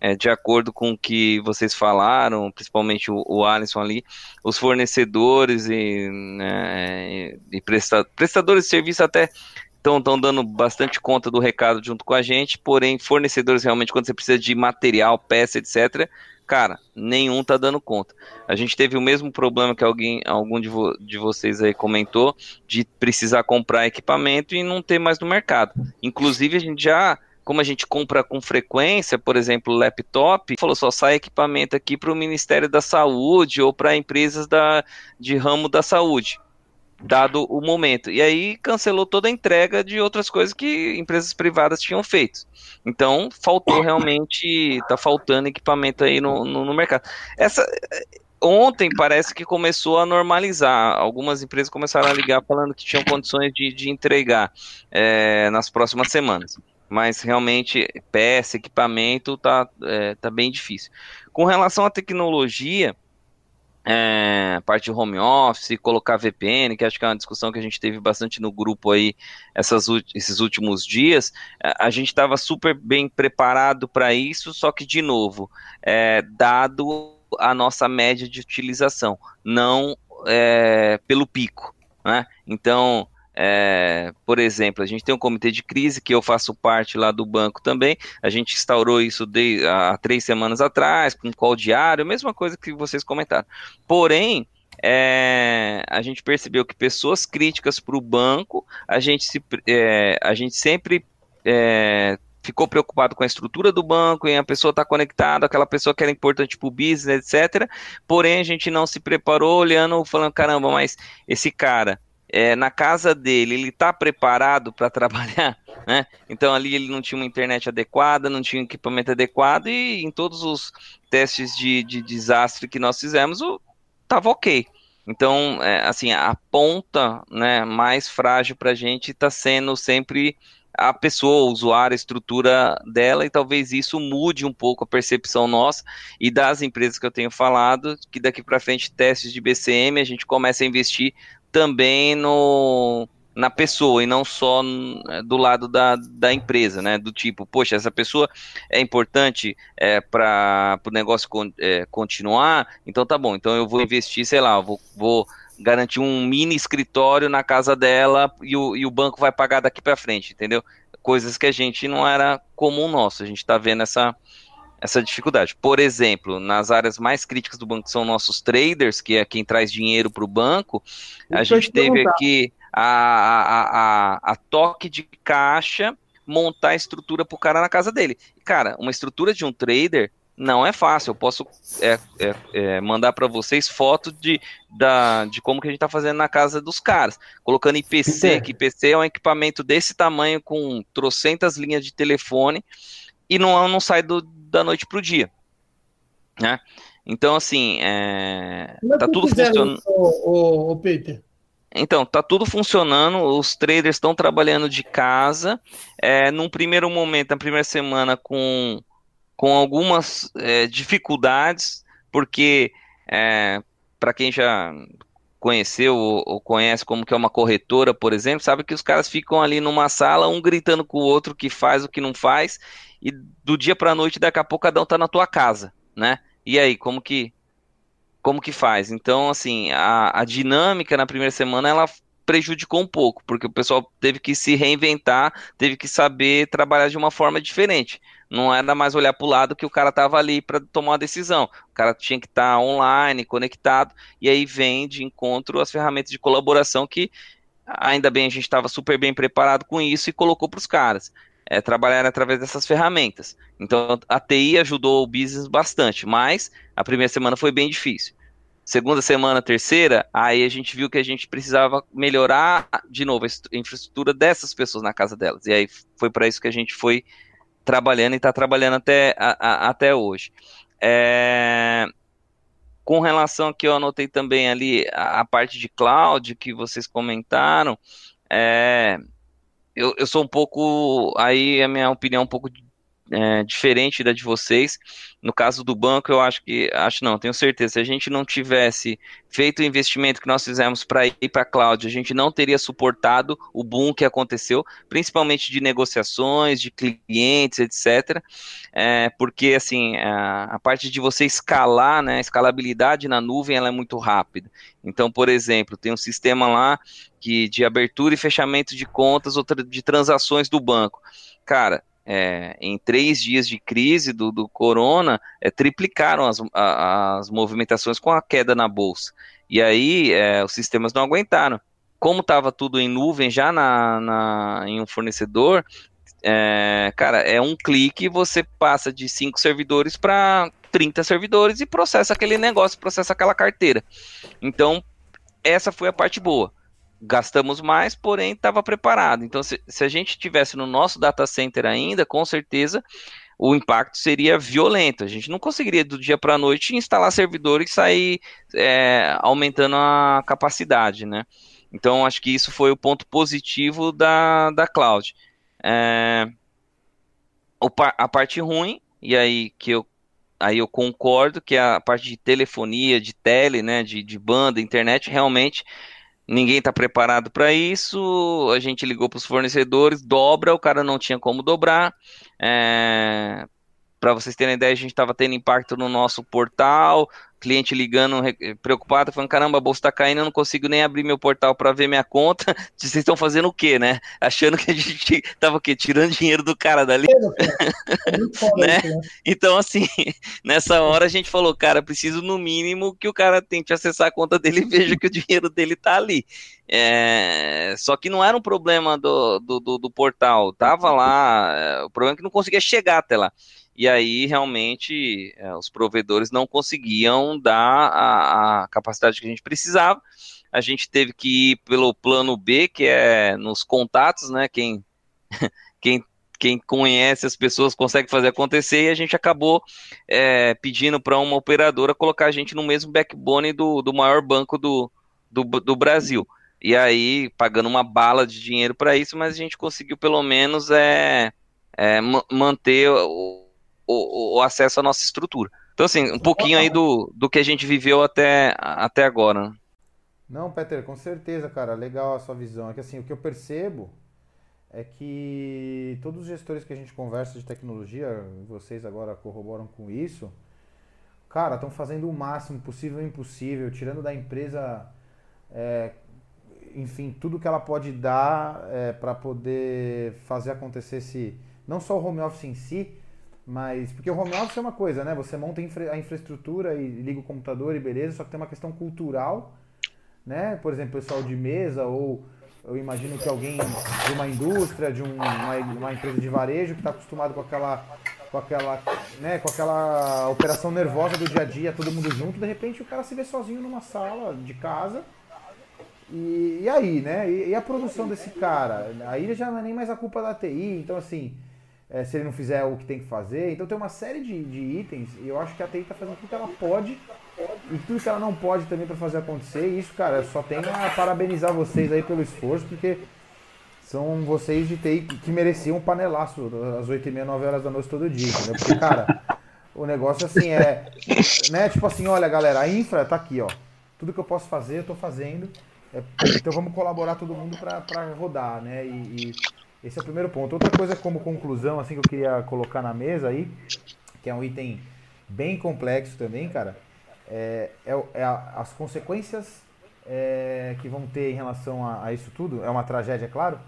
é, de acordo com o que vocês falaram, principalmente o, o Alisson ali, os fornecedores e, né, e presta, prestadores de serviço até estão dando bastante conta do recado junto com a gente, porém, fornecedores realmente, quando você precisa de material, peça, etc., Cara, nenhum tá dando conta. A gente teve o mesmo problema que alguém, algum de, vo, de vocês aí comentou, de precisar comprar equipamento e não ter mais no mercado. Inclusive, a gente já como a gente compra com frequência, por exemplo, laptop, falou só sai equipamento aqui para o Ministério da Saúde ou para empresas da, de ramo da saúde dado o momento. E aí cancelou toda a entrega de outras coisas que empresas privadas tinham feito. Então, faltou realmente, tá faltando equipamento aí no, no, no mercado. Essa ontem parece que começou a normalizar. Algumas empresas começaram a ligar falando que tinham condições de, de entregar é, nas próximas semanas. Mas realmente, peça, equipamento, tá, é, tá bem difícil. Com relação à tecnologia, é, parte de home office, colocar VPN, que acho que é uma discussão que a gente teve bastante no grupo aí essas, esses últimos dias. A gente estava super bem preparado para isso, só que, de novo, é, dado a nossa média de utilização, não é, pelo pico. Né? Então, é, por exemplo, a gente tem um comitê de crise que eu faço parte lá do banco também. A gente instaurou isso de, há três semanas atrás, com call diário, mesma coisa que vocês comentaram. Porém, é, a gente percebeu que pessoas críticas para o banco, a gente, se, é, a gente sempre é, ficou preocupado com a estrutura do banco, e a pessoa está conectada, aquela pessoa que era importante para o business, etc. Porém, a gente não se preparou olhando, falando, caramba, mas esse cara é, na casa dele, ele está preparado para trabalhar, né? Então ali ele não tinha uma internet adequada, não tinha um equipamento adequado e em todos os testes de, de desastre que nós fizemos, estava ok. Então, é, assim, a ponta né, mais frágil para a gente está sendo sempre a pessoa, o usuário, a estrutura dela, e talvez isso mude um pouco a percepção nossa e das empresas que eu tenho falado, que daqui para frente testes de BCM a gente começa a investir também no na pessoa e não só do lado da, da empresa, né? Do tipo, poxa, essa pessoa é importante é, para o negócio con, é, continuar, então tá bom, então eu vou investir, sei lá, vou, vou garantir um mini escritório na casa dela e o, e o banco vai pagar daqui para frente, entendeu? Coisas que a gente não era comum nosso, a gente está vendo essa, essa dificuldade. Por exemplo, nas áreas mais críticas do banco são nossos traders, que é quem traz dinheiro para o banco, a gente teve aqui a, a, a, a toque de caixa montar a estrutura para o cara na casa dele. Cara, uma estrutura de um trader não é fácil. Eu posso é, é, é, mandar para vocês foto de, da, de como que a gente está fazendo na casa dos caras. Colocando IPC, que IPC é um equipamento desse tamanho com trocentas linhas de telefone e não, não sai do, da noite para o dia. Né? Então, assim, é, tá tudo funcionando. O, o, o Peter? Então, tá tudo funcionando, os traders estão trabalhando de casa. É, num primeiro momento, na primeira semana, com, com algumas é, dificuldades, porque é, para quem já conheceu ou, ou, conhece como que é uma corretora, por exemplo, sabe que os caras ficam ali numa sala, um gritando com o outro que faz o que não faz, e do dia para a noite, daqui a pouco cada um tá na tua casa, né? E aí, como que como que faz. Então, assim, a, a dinâmica na primeira semana ela prejudicou um pouco, porque o pessoal teve que se reinventar, teve que saber trabalhar de uma forma diferente. Não era mais olhar para o lado que o cara estava ali para tomar uma decisão. O cara tinha que estar tá online, conectado, e aí vem de encontro as ferramentas de colaboração que ainda bem a gente estava super bem preparado com isso e colocou para os caras. É, trabalhar através dessas ferramentas. Então a TI ajudou o business bastante, mas a primeira semana foi bem difícil segunda semana, terceira, aí a gente viu que a gente precisava melhorar de novo a infraestrutura dessas pessoas na casa delas. E aí foi para isso que a gente foi trabalhando e está trabalhando até, a, a, até hoje. É... Com relação que eu anotei também ali a, a, parte de cloud que vocês comentaram, é... eu, eu sou um pouco, aí a minha opinião é um pouco é, diferente da de vocês. No caso do banco, eu acho que, acho não, tenho certeza, se a gente não tivesse feito o investimento que nós fizemos para ir para a cloud, a gente não teria suportado o boom que aconteceu, principalmente de negociações, de clientes, etc. É, porque, assim, a, a, parte de você escalar, né, a escalabilidade na nuvem, ela é muito rápida. Então, por exemplo, tem um sistema lá que de abertura e fechamento de contas ou de transações do banco. Cara, é, em três dias de crise do, do corona, é, triplicaram as, a, as movimentações com a queda na bolsa. E aí é, os sistemas não aguentaram. Como estava tudo em nuvem já na, na em um fornecedor, é, cara, é um clique você passa de cinco servidores para 30 servidores e processa aquele negócio, processa aquela carteira. Então, essa foi a parte boa gastamos mais, porém estava preparado. Então, se, se, a gente tivesse no nosso data center ainda, com certeza o impacto seria violento. A gente não conseguiria do dia para a noite instalar servidores e sair é, aumentando a capacidade, né? Então, acho que isso foi o ponto positivo da, da cloud. É, a parte ruim, e aí que eu aí eu concordo que a parte de telefonia, de tele, né, de, de banda, internet, realmente Ninguém está preparado para isso. A gente ligou para os fornecedores, dobra, o cara não tinha como dobrar. É... Para vocês terem ideia, a gente estava tendo impacto no nosso portal, cliente ligando preocupado, falando: caramba, a bolsa está caindo, eu não consigo nem abrir meu portal para ver minha conta. Vocês estão fazendo o quê, né? Achando que a gente estava o quê? Tirando dinheiro do cara dali. É, né? né? Então, assim, nessa hora a gente falou: cara, preciso no mínimo que o cara tente acessar a conta dele e veja que o dinheiro dele está ali. É, só que não era um problema do, do, do, do portal, tava lá, é, o problema é que não conseguia chegar até lá e aí realmente é, os provedores não conseguiam dar a, a, capacidade que a gente precisava. A gente teve que ir pelo plano B, que é nos contatos, né? Quem, quem, quem conhece as pessoas consegue fazer acontecer, e a gente acabou é, pedindo para uma operadora colocar a gente no mesmo backbone do, do maior banco do, do, do Brasil. E aí, pagando uma bala de dinheiro para isso, mas a gente conseguiu pelo menos é, é manter o o, o, acesso à nossa estrutura. Então, assim, um pouquinho aí do, do que a gente viveu até, até agora. Não, Peter, com certeza, cara. Legal a sua visão. É que assim, o que eu percebo é que todos os gestores que a gente conversa de tecnologia, vocês agora corroboram com isso, cara, estão fazendo o máximo possível e impossível, tirando da empresa, é, enfim, tudo que ela pode dar é, para poder fazer acontecer esse, não só o home office em si, Mas, porque o home office é uma coisa, né? Você monta a infraestrutura e liga o computador e beleza, só que tem uma questão cultural, né? Por exemplo, pessoal de mesa ou eu imagino que alguém de uma indústria, de um, uma, uma, empresa de varejo que está acostumado com aquela, com aquela, né, com aquela operação nervosa do dia a dia, todo mundo junto, de repente o cara se vê sozinho numa sala de casa. E, e aí, né? E, e, a produção desse cara? Aí já não é nem mais a culpa da TI, então assim, é, se ele não fizer o que tem que fazer. Então tem uma série de, de itens e eu acho que a TI está fazendo tudo que ela pode e tudo que ela não pode também para fazer acontecer. E isso, cara, eu só tenho a parabenizar vocês aí pelo esforço, porque são vocês de TI que mereciam um panelaço às 8 e meia, 9 horas da noite todo dia, entendeu? Porque, cara, o negócio assim é. Né, tipo assim, olha galera, a infra tá aqui, ó. Tudo que eu posso fazer, eu tô fazendo. É, então vamos colaborar todo mundo para rodar, né? E, e, esse é o primeiro ponto. Outra coisa como conclusão, assim, que eu queria colocar na mesa aí, que é um item bem complexo também, cara é, é, é as consequências é, que vão ter em relação a, a, isso tudo. É uma tragédia, é claro,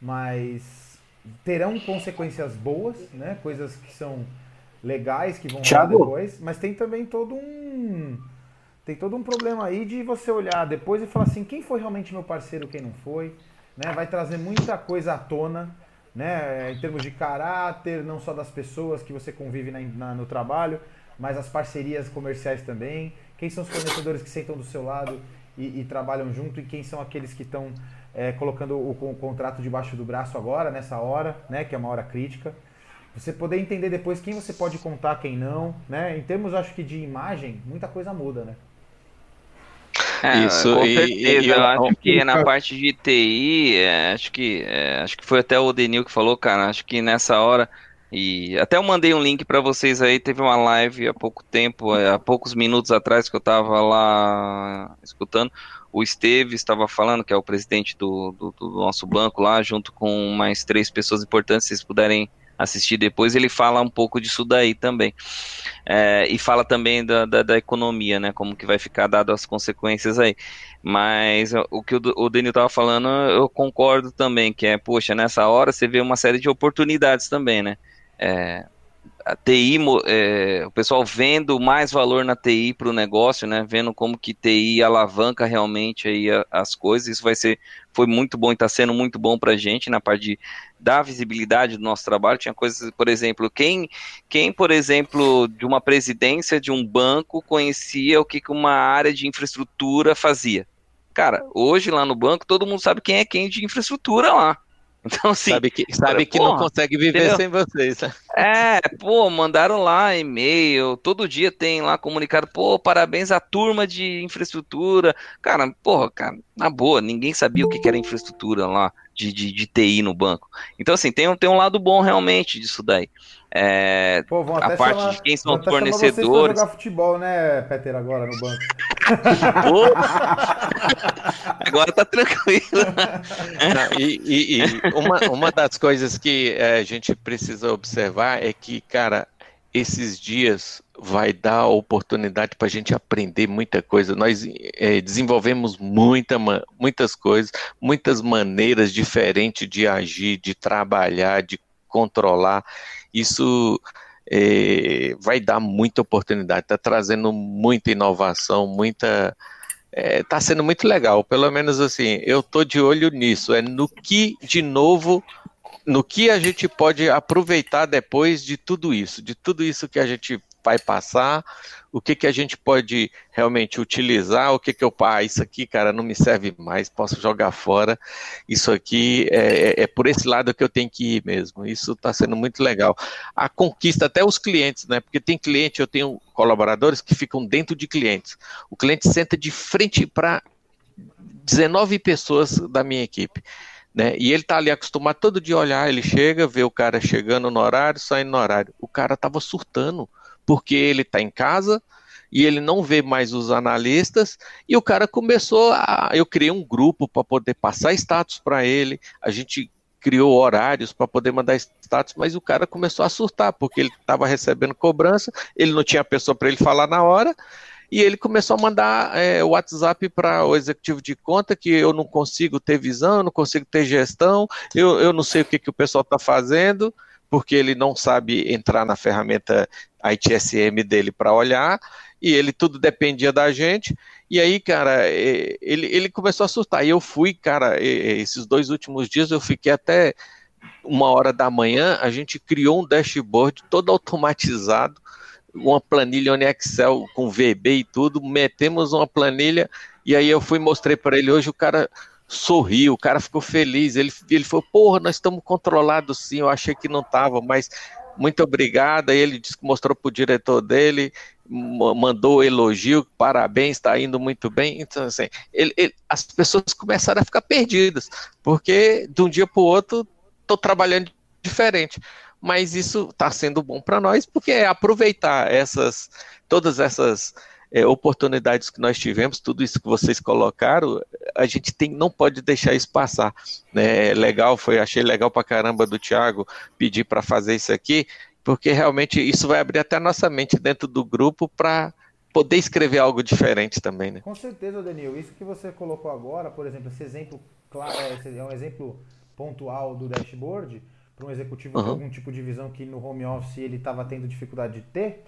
mas terão consequências boas, né? Coisas que são legais que vão Thiago. depois, mas tem também todo um tem todo um problema aí de você olhar depois e falar assim, quem foi realmente meu parceiro, quem não foi, né? Vai trazer muita coisa à tona, né? Em termos de caráter, não só das pessoas que você convive na, na, no trabalho, mas as parcerias comerciais também. Quem são os fornecedores que sentam do seu lado e, e trabalham junto e quem são aqueles que estão é, colocando o, o, contrato debaixo do braço agora, nessa hora, né, que é uma hora crítica. Você poder entender depois quem você pode contar, quem não, né? Em termos, acho que de imagem, muita coisa muda, né? É, Isso, com certeza. E, e, eu acho que na parte de TI, é, acho que é, acho que foi até o Denil que falou, cara. Acho que nessa hora e até eu mandei um link para vocês aí, teve uma live há pouco tempo, é, há poucos minutos atrás que eu estava lá escutando. O Esteves estava falando, que é o presidente do, do, do, nosso banco lá, junto com mais três pessoas importantes, se vocês puderem assistir depois, ele fala um pouco disso daí também. É, e fala também da, da, da, economia, né? Como que vai ficar dado as consequências aí. Mas o que o, o Denil estava falando, eu concordo também, que é, poxa, nessa hora você vê uma série de oportunidades também, né? é, a TI, é, o pessoal vendo mais valor na TI para o negócio, né? Vendo como que TI alavanca realmente aí a, as coisas. Isso vai ser, foi muito bom e está sendo muito bom para a gente na parte de dar visibilidade do nosso trabalho. Tinha coisas, por exemplo, quem, quem, por exemplo, de uma presidência de um banco conhecia o que, que uma área de infraestrutura fazia. Cara, hoje lá no banco todo mundo sabe quem é quem de infraestrutura lá. Então, assim. Sabe que, sabe que porra, não consegue viver entendeu? sem vocês. Né? É, pô, mandaram lá e-mail, todo dia tem lá comunicado, pô, parabéns à turma de infraestrutura. Cara, porra, cara, na boa, ninguém sabia o que era infraestrutura lá de, de, de TI no banco. Então, assim, tem, tem um lado bom realmente disso daí. É, Pô, a parte chamar, de quem são os fornecedores. jogar futebol, né, Peter, agora no banco. Agora tá tranquilo. Não, e, e, e uma, uma das coisas que é, a gente precisa observar é que, cara, esses dias vai dar oportunidade para a gente aprender muita coisa. Nós é, desenvolvemos muita, muitas coisas, muitas maneiras diferentes de agir, de trabalhar, de controlar isso vai dar muita oportunidade, está trazendo muita inovação, muita. Está é, sendo muito legal, pelo menos assim, eu estou de olho nisso, é no que, de novo, no que a gente pode aproveitar depois de tudo isso, de tudo isso que a gente vai passar, o que, que a gente pode realmente utilizar, o que, que eu, ah, isso aqui, cara, não me serve mais, posso jogar fora, isso aqui é, é, é por esse lado que eu tenho que ir mesmo, isso está sendo muito legal. A conquista, até os clientes, né, porque tem cliente, eu tenho colaboradores que ficam dentro de clientes, o cliente senta de frente para 19 pessoas da minha equipe, né? E ele tá ali acostumado todo dia olhar, ele chega, vê o cara chegando no horário, saindo no horário. O cara tava surtando porque ele está em casa e ele não vê mais os analistas e o cara começou a eu criei um grupo para poder passar status para ele, a gente criou horários para poder mandar status, mas o cara começou a surtar porque ele estava recebendo cobrança, ele não tinha pessoa para ele falar na hora. E ele começou a mandar é, WhatsApp para o executivo de conta que eu não consigo ter visão, eu não consigo ter gestão, eu, eu não sei o que, que o pessoal está fazendo porque ele não sabe entrar na ferramenta ITSM dele para olhar, e ele tudo dependia da gente. E aí, cara, ele, ele começou a assustar. E eu fui, cara, esses dois últimos dias eu fiquei até uma hora da manhã, a gente criou um dashboard todo automatizado, uma planilha no Excel com VB e tudo, metemos uma planilha e aí eu fui mostrei para ele hoje, o cara sorriu, o cara ficou feliz, ele, ele falou, porra, nós estamos controlados sim, eu achei que não estava, mas muito obrigado, aí ele disse mostrou para o diretor dele, mandou elogio, parabéns, está indo muito bem, então assim, ele, ele, as pessoas começaram a ficar perdidas, porque de um dia para o outro estou trabalhando diferente. Mas isso está sendo bom para nós, porque é aproveitar essas, todas essas é, oportunidades que nós tivemos, tudo isso que vocês colocaram, a gente tem, não pode deixar isso passar. Né? Legal, foi, achei legal para caramba do Thiago pedir para fazer isso aqui, porque realmente isso vai abrir até a nossa mente dentro do grupo para poder escrever algo diferente também, né? Com certeza, Daniel. Isso que você colocou agora, por exemplo, esse exemplo claro, é, é um exemplo pontual do dashboard para um executivo uhum. com algum tipo de visão que no home office ele estava tendo dificuldade de ter.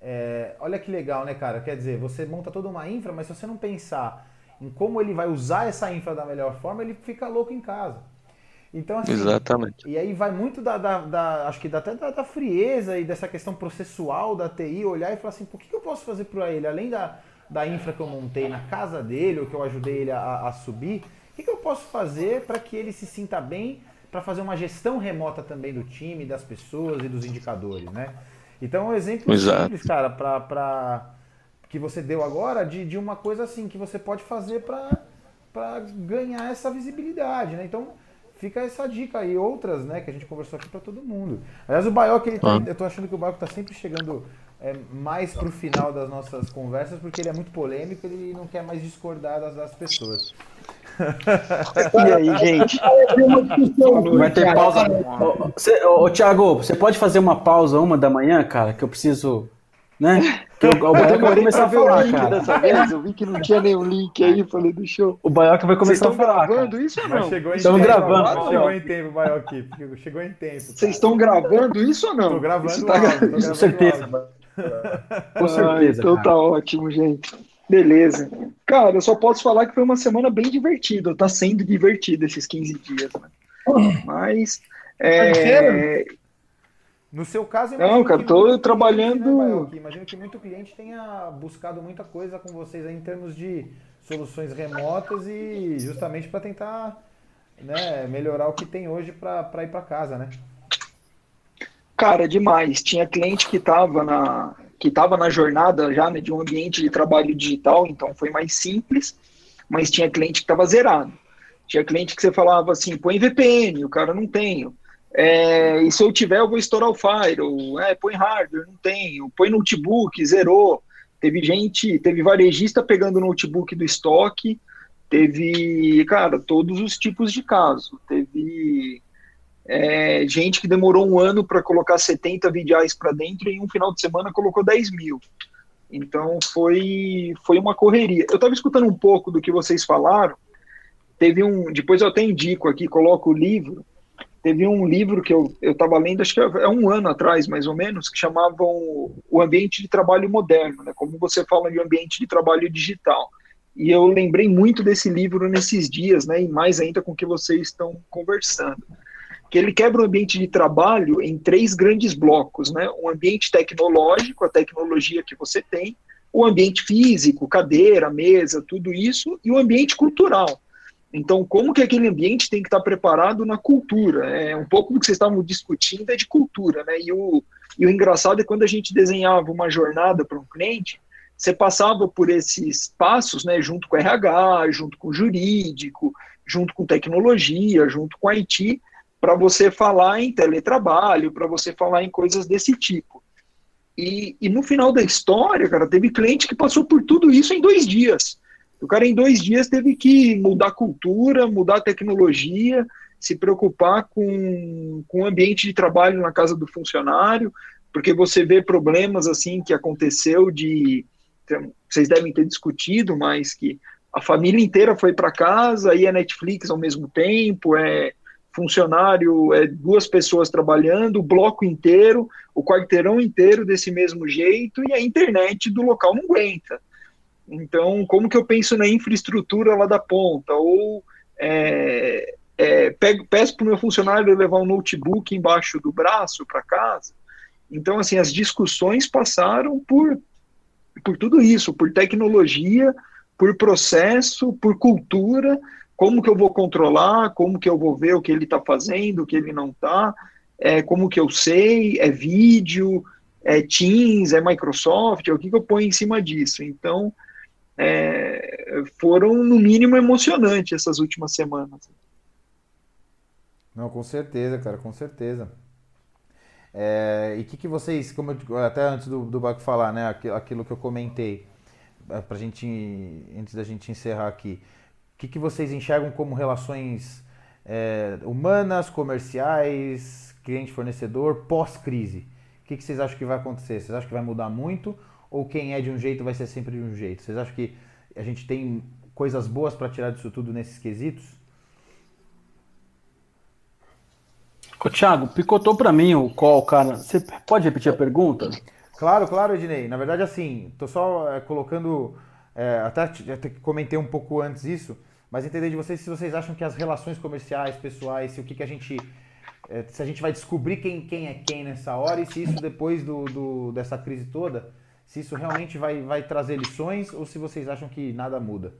É, olha que legal, né, cara? Quer dizer, você monta toda uma infra, mas se você não pensar em como ele vai usar essa infra da melhor forma, ele fica louco em casa. Então, assim, Exatamente. E aí vai muito da, da, da acho que até da, da, frieza e dessa questão processual da TI, olhar e falar assim, por que, eu posso fazer para ele, além da, da infra que eu montei na casa dele, ou que eu ajudei ele a, a subir, que, que eu posso fazer para que ele se sinta bem, para fazer uma gestão remota também do time, das pessoas e dos indicadores, né? Então, um exemplo Exato. simples, cara, para que você deu agora de, de uma coisa assim que você pode fazer para ganhar essa visibilidade, né? Então, fica essa dica aí, outras, né, que a gente conversou aqui para todo mundo. Aliás, o Baioc, ele tá, ah. eu tô achando que o Baioc tá sempre chegando é, mais pro final das nossas conversas, porque ele é muito polêmico, ele não quer mais discordar das, das pessoas. E aí, gente? Vai ter pausa. Ô, ô, Thiago, você pode fazer uma pausa uma da manhã, cara? Que eu preciso. Né? Que o, o Baioca vai começar a falar, cara. Dessa vez, eu vi que não tinha nenhum link aí, falei do show. O Baioca vai começar a falar. gravando cara. isso ou não? chegou em Estamos tempo, gravando. Chegou em tempo, Baioca. Chegou em tempo. Vocês estão gravando isso ou não? Tô gravando. Tá... Áudio, Com certeza. Com certeza. Ah, então tá ótimo, gente. Beleza. Cara, eu só posso falar que foi uma semana bem divertida. Tá sendo divertido esses 15 dias, né? Mas. É... No seu caso, não, cara, tô trabalhando. Cliente, né, imagino que muito cliente tenha buscado muita coisa com vocês aí em termos de soluções remotas e justamente para tentar né, melhorar o que tem hoje para ir para casa, né? Cara, demais. Tinha cliente que estava na, que estava na jornada já né, de um ambiente de trabalho digital, então foi mais simples, mas tinha cliente que estava zerado. Tinha cliente que você falava assim, põe VPN, o cara não tenho. É, e se eu tiver, eu vou estourar o firewall. É, põe hardware, não tenho. Põe notebook, zerou. Teve gente, teve varejista pegando notebook do estoque. Teve, cara, todos os tipos de caso. Teve é, gente que demorou um ano para colocar 70 VDIs para dentro e em um final de semana colocou 10 mil. Então foi, foi uma correria. Eu estava escutando um pouco do que vocês falaram. Teve um. Depois eu até indico aqui, coloco o livro. Teve um livro que eu estava lendo, acho que é um ano atrás, mais ou menos, que chamavam O Ambiente de Trabalho Moderno, né? Como você fala de ambiente de trabalho digital. E eu lembrei muito desse livro nesses dias, né? E mais ainda com o que vocês estão conversando que ele quebra o ambiente de trabalho em três grandes blocos, né? O ambiente tecnológico, a tecnologia que você tem, o ambiente físico, cadeira, mesa, tudo isso, e o ambiente cultural. Então, como que aquele ambiente tem que estar preparado na cultura? É um pouco do que vocês estavam discutindo é de cultura, né? E o, e o engraçado é quando a gente desenhava uma jornada para um cliente, você passava por esses passos, né? Junto com RH, junto com jurídico, junto com tecnologia, junto com IT, para você falar em teletrabalho, para você falar em coisas desse tipo. E, e, no final da história, cara, teve cliente que passou por tudo isso em dois dias. O cara, em dois dias, teve que mudar a cultura, mudar a tecnologia, se preocupar com, com o ambiente de trabalho na casa do funcionário, porque você vê problemas assim que aconteceu de. Vocês devem ter discutido, mas que a família inteira foi para casa e a Netflix ao mesmo tempo, é funcionário, é, duas pessoas trabalhando, o bloco inteiro, o quarteirão inteiro desse mesmo jeito e a internet do local não aguenta. Então, como que eu penso na infraestrutura lá da ponta? Ou é, é, pego, peço para o meu funcionário levar um notebook embaixo do braço para casa. Então, assim, as discussões passaram por, por tudo isso, por tecnologia, por processo, por cultura, como que eu vou controlar, como que eu vou ver o que ele está fazendo, o que ele não está, é, como que eu sei, é vídeo, é Teams, é Microsoft, é o que, que eu ponho em cima disso. Então, é, foram, no mínimo, emocionantes essas últimas semanas. Não, com certeza, cara, com certeza. É, e o que, que vocês, como eu, até antes do, do Baco falar, né, aquilo, aquilo que eu comentei, é, pra gente, antes da gente encerrar aqui, que, que vocês enxergam como relações é, humanas, comerciais, cliente-fornecedor, pós-crise? O que, que vocês acham que vai acontecer? Vocês acham que vai mudar muito? Ou quem é de um jeito vai ser sempre de um jeito? Vocês acham que a gente tem coisas boas para tirar disso tudo nesses quesitos? Ô, Thiago, picotou para mim o call, cara. Você pode repetir a pergunta? Claro, claro, Ednei. Na verdade, assim, tô só é, colocando. É, até, até comentei um pouco antes isso mas entender de vocês se vocês acham que as relações comerciais, pessoais, se o que, que a gente. É, se a gente vai descobrir quem, quem é quem nessa hora e se isso depois do, do, dessa crise toda, se isso realmente vai, vai trazer lições ou se vocês acham que nada muda.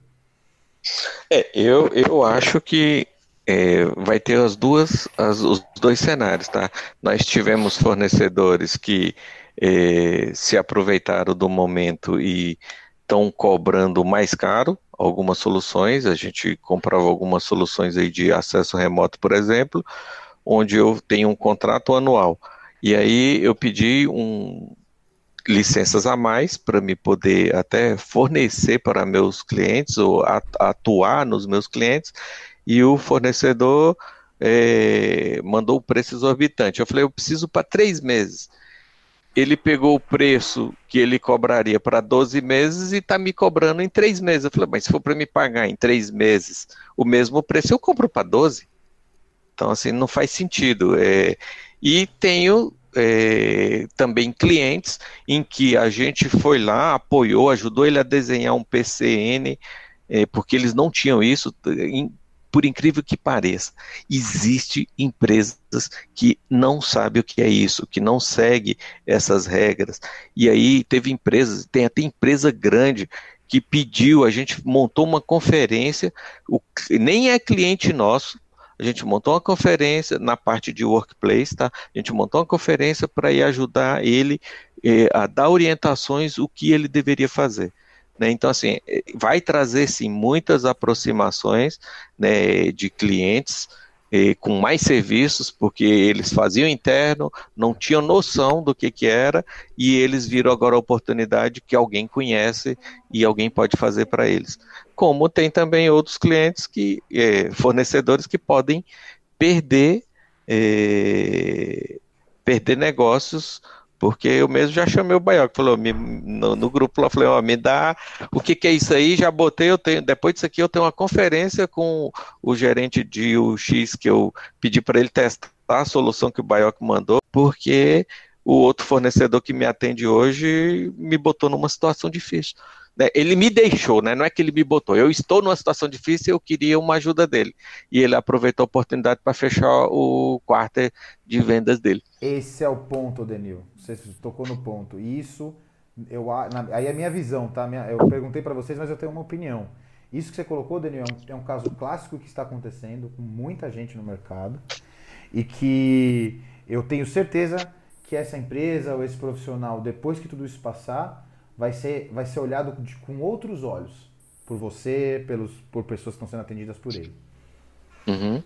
É, eu, eu acho que é, vai ter as duas, as, os dois cenários, tá? Nós tivemos fornecedores que é, se aproveitaram do momento e estão cobrando mais caro algumas soluções, a gente comprava algumas soluções aí de acesso remoto, por exemplo, onde eu tenho um contrato anual. E aí eu pedi um, licenças a mais para me poder até fornecer para meus clientes ou atuar nos meus clientes, e o fornecedor é, mandou o preço exorbitante. Eu falei, eu preciso para três meses ele pegou o preço que ele cobraria para 12 meses e está me cobrando em 3 meses. Eu falei, mas se for para me pagar em 3 meses o mesmo preço, eu compro para 12. Então, assim, não faz sentido. É, e tenho é, também clientes em que a gente foi lá, apoiou, ajudou ele a desenhar um PCN, é, porque eles não tinham isso, em, por incrível que pareça, existe empresas que não sabem o que é isso, que não segue essas regras. E aí teve empresas, tem até empresa grande que pediu, a gente montou uma conferência, o, nem é cliente nosso, a gente montou uma conferência na parte de workplace, tá? A gente montou uma conferência para ir ajudar ele eh, a dar orientações o que ele deveria fazer. Né? Então, assim, é, vai trazer sim muitas aproximações né, de clientes eh, com mais serviços, porque eles faziam interno, não tinham noção do que, que era, e eles viram agora a oportunidade que alguém conhece e alguém pode fazer para eles. Como tem também outros clientes que, eh, fornecedores que podem perder, eh, perder negócios porque eu mesmo já chamei o Baioc, falou me, no, no, grupo lá, falei, ó, me dá o que, que é isso aí, já botei, eu tenho, depois disso aqui eu tenho uma conferência com o gerente de UX que eu pedi para ele testar a solução que o Baioc mandou, porque o outro fornecedor que me atende hoje me botou numa situação difícil. Né? Ele me deixou, né? não é que ele me botou. Eu estou numa situação difícil eu queria uma ajuda dele. E ele aproveitou a oportunidade para fechar o quarto de vendas dele. Esse é o ponto, Denil. Você tocou no ponto. Isso, eu, na, aí é a minha visão, tá? Eu perguntei para vocês, mas eu tenho uma opinião. Isso que você colocou, Denil, é é um caso clássico que está acontecendo com muita gente no mercado e que eu tenho certeza que essa empresa ou esse profissional, depois que tudo isso passar, vai ser, vai ser olhado de, com outros olhos por você, pelos, por pessoas que estão sendo atendidas por ele. Uhum.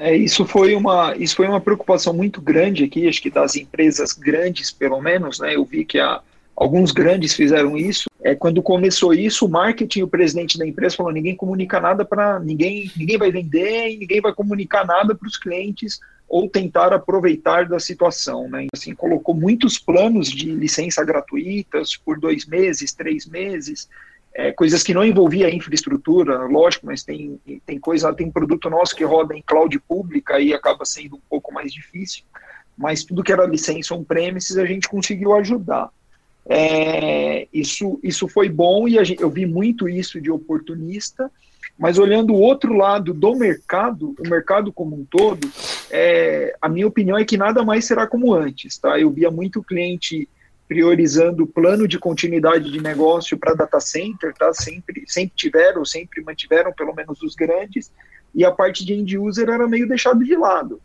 É, isso, foi uma, isso foi uma preocupação muito grande aqui, acho que das empresas grandes, pelo menos, né? Eu vi que a, alguns grandes fizeram isso. É, quando começou isso, o marketing, o presidente da empresa falou: ninguém comunica nada para ninguém, ninguém vai vender, ninguém vai comunicar nada para os clientes ou tentar aproveitar da situação, né? Assim, colocou muitos planos de licença gratuitas por dois meses, três meses, é, coisas que não envolvia infraestrutura, lógico, mas tem, tem coisa, tem produto nosso que roda em cloud pública e acaba sendo um pouco mais difícil, mas tudo que era licença on-premises a gente conseguiu ajudar. É, isso, isso foi bom e gente, eu vi muito isso de oportunista, mas olhando o outro lado do mercado, o mercado como um todo, é, a minha opinião é que nada mais será como antes, tá? Eu via muito cliente priorizando o plano de continuidade de negócio para data center, tá? Sempre, sempre tiveram, sempre mantiveram, pelo menos os grandes, e a parte de end user era meio deixado de lado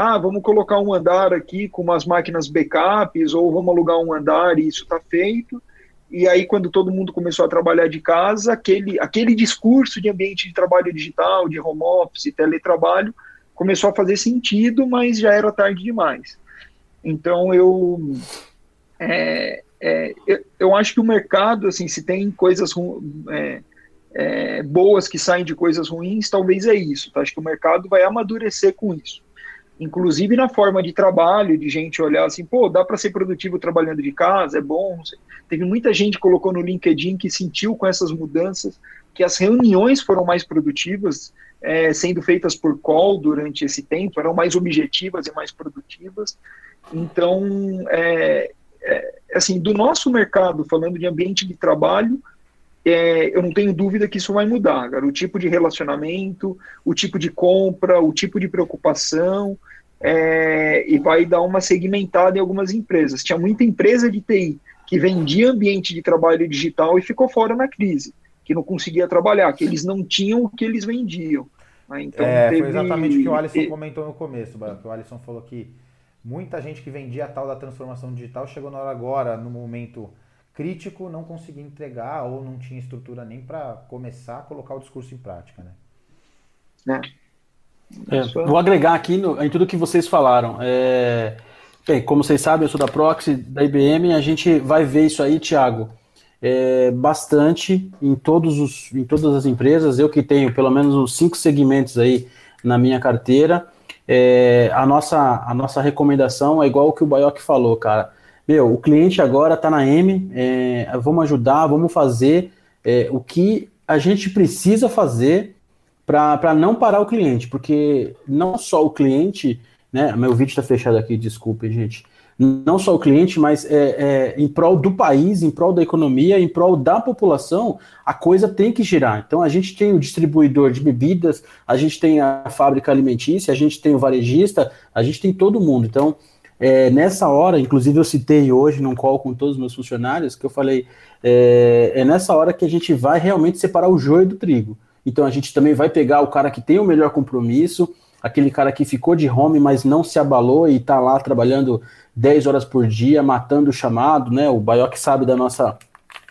ah, vamos colocar um andar aqui com umas máquinas backups, ou vamos alugar um andar e isso está feito. E aí, quando todo mundo começou a trabalhar de casa, aquele, aquele discurso de ambiente de trabalho digital, de home office, teletrabalho, começou a fazer sentido, mas já era tarde demais. Então, eu, é, é, eu, eu, acho que o mercado, assim, se tem coisas é, é, boas que saem de coisas ruins, talvez é isso. Tá? Acho que o mercado vai amadurecer com isso inclusive na forma de trabalho, de gente olhar assim, pô, dá para ser produtivo trabalhando de casa, é bom. Teve muita gente que colocou no LinkedIn que sentiu com essas mudanças que as reuniões foram mais produtivas, é, sendo feitas por call durante esse tempo, eram mais objetivas e mais produtivas. Então, é, é, assim, do nosso mercado, falando de ambiente de trabalho, é, eu não tenho dúvida que isso vai mudar, cara. O tipo de relacionamento, o tipo de compra, o tipo de preocupação, é, e vai dar uma segmentada em algumas empresas. Tinha muita empresa de TI que vendia ambiente de trabalho digital e ficou fora na crise, que não conseguia trabalhar, que eles não tinham o que eles vendiam. Né? Então, é, teve... foi exatamente o que o Alisson comentou no começo, que o Alisson falou que muita gente que vendia a tal da transformação digital chegou na hora agora, no momento crítico não conseguia entregar ou não tinha estrutura nem para começar a colocar o discurso em prática, né? É. É, vou agregar aqui no, em tudo que vocês falaram. É, bem, como vocês sabem, eu sou da Proxy, da IBM, a gente vai ver isso aí, Thiago, é, bastante em, todos os, em todas as empresas. Eu que tenho pelo menos uns cinco segmentos aí na minha carteira, é, a, nossa, a nossa recomendação é igual o que o Baioc falou, cara meu, o cliente agora está na M, é, vamos ajudar, vamos fazer é, o que a gente precisa fazer para não parar o cliente, porque não só o cliente, né? Meu vídeo está fechado aqui, desculpe, gente. Não só o cliente, mas é, é, em prol do país, em prol da economia, em prol da população, a coisa tem que girar. Então a gente tem o distribuidor de bebidas, a gente tem a fábrica alimentícia, a gente tem o varejista, a gente tem todo mundo. Então é, nessa hora, inclusive eu citei hoje num call com todos os meus funcionários, que eu falei, é, é, nessa hora que a gente vai realmente separar o joio do trigo. Então a gente também vai pegar o cara que tem o melhor compromisso, aquele cara que ficou de home, mas não se abalou e está lá trabalhando 10 horas por dia, matando o chamado, né? O Baioc sabe da nossa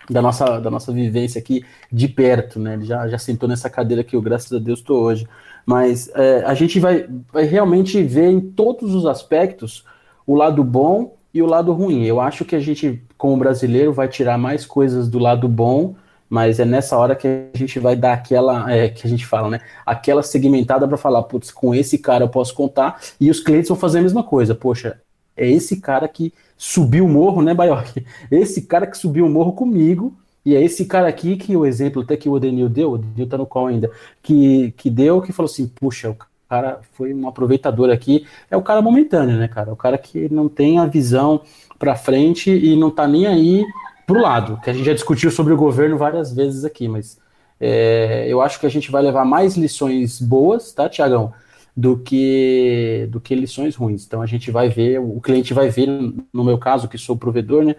da nossa, da nossa vivência aqui de perto, né? Ele já, já sentou nessa cadeira que eu, graças a Deus, estou hoje. Mas é, a gente vai, vai realmente ver em todos os aspectos o lado bom e o lado ruim. Eu acho que a gente, como brasileiro, vai tirar mais coisas do lado bom, mas é nessa hora que a gente vai dar aquela, é, que a gente fala, né? Aquela segmentada para falar, putz, com esse cara eu posso contar, e os clientes vão fazer a mesma coisa. Poxa, é esse cara que subiu o morro, né, Baioc? Esse cara que subiu o morro comigo, e é esse cara aqui que o exemplo até que o Odenil deu, o Odenil tá no qual ainda, que, que deu, que falou assim, puxa, o cara foi um aproveitador aqui. É o cara momentâneo, né, cara? O cara que não tem a visão para frente e não tá nem aí pro lado, que a gente já discutiu sobre o governo várias vezes aqui, mas é, eu acho que a gente vai levar mais lições boas, tá, Tiagão, do que do que lições ruins. Então a gente vai ver, o cliente vai ver, no meu caso, que sou provedor, né?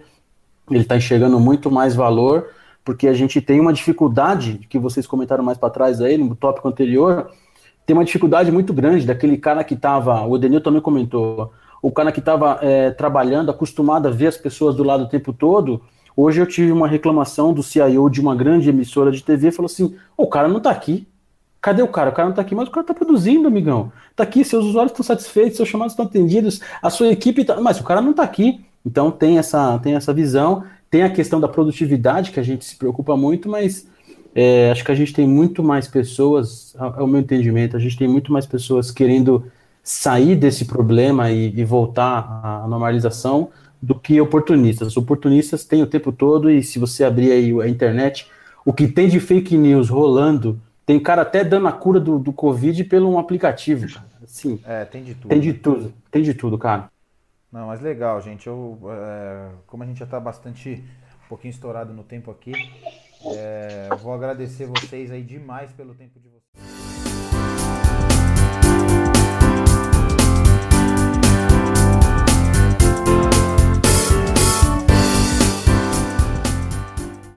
Ele está enxergando muito mais valor, porque a gente tem uma dificuldade que vocês comentaram mais para trás aí no tópico anterior, tem uma dificuldade muito grande daquele cara que estava, o Edenil também comentou, o cara que estava é, trabalhando, acostumado a ver as pessoas do lado o tempo todo. Hoje eu tive uma reclamação do CIO de uma grande emissora de TV, falou assim: o cara não está aqui. Cadê o cara? O cara não está aqui, mas o cara está produzindo, amigão. Está aqui, seus usuários estão satisfeitos, seus chamados estão atendidos, a sua equipe tá... Mas o cara não está aqui. Então tem essa, tem essa visão, tem a questão da produtividade, que a gente se preocupa muito, mas é, acho que a gente tem muito mais pessoas, é o meu entendimento, a gente tem muito mais pessoas querendo sair desse problema e, e voltar à normalização do que oportunistas. Os oportunistas têm o tempo todo, e se você abrir aí a internet, o que tem de fake news rolando, tem cara até dando a cura do, do Covid pelo um aplicativo, cara. Sim. É, tem de tudo. Tem de tudo, tem de tudo, cara. Não, mas legal, gente. Eu, é, como a gente já está bastante, um pouquinho estourado no tempo aqui, é, vou agradecer vocês aí demais pelo tempo de vocês.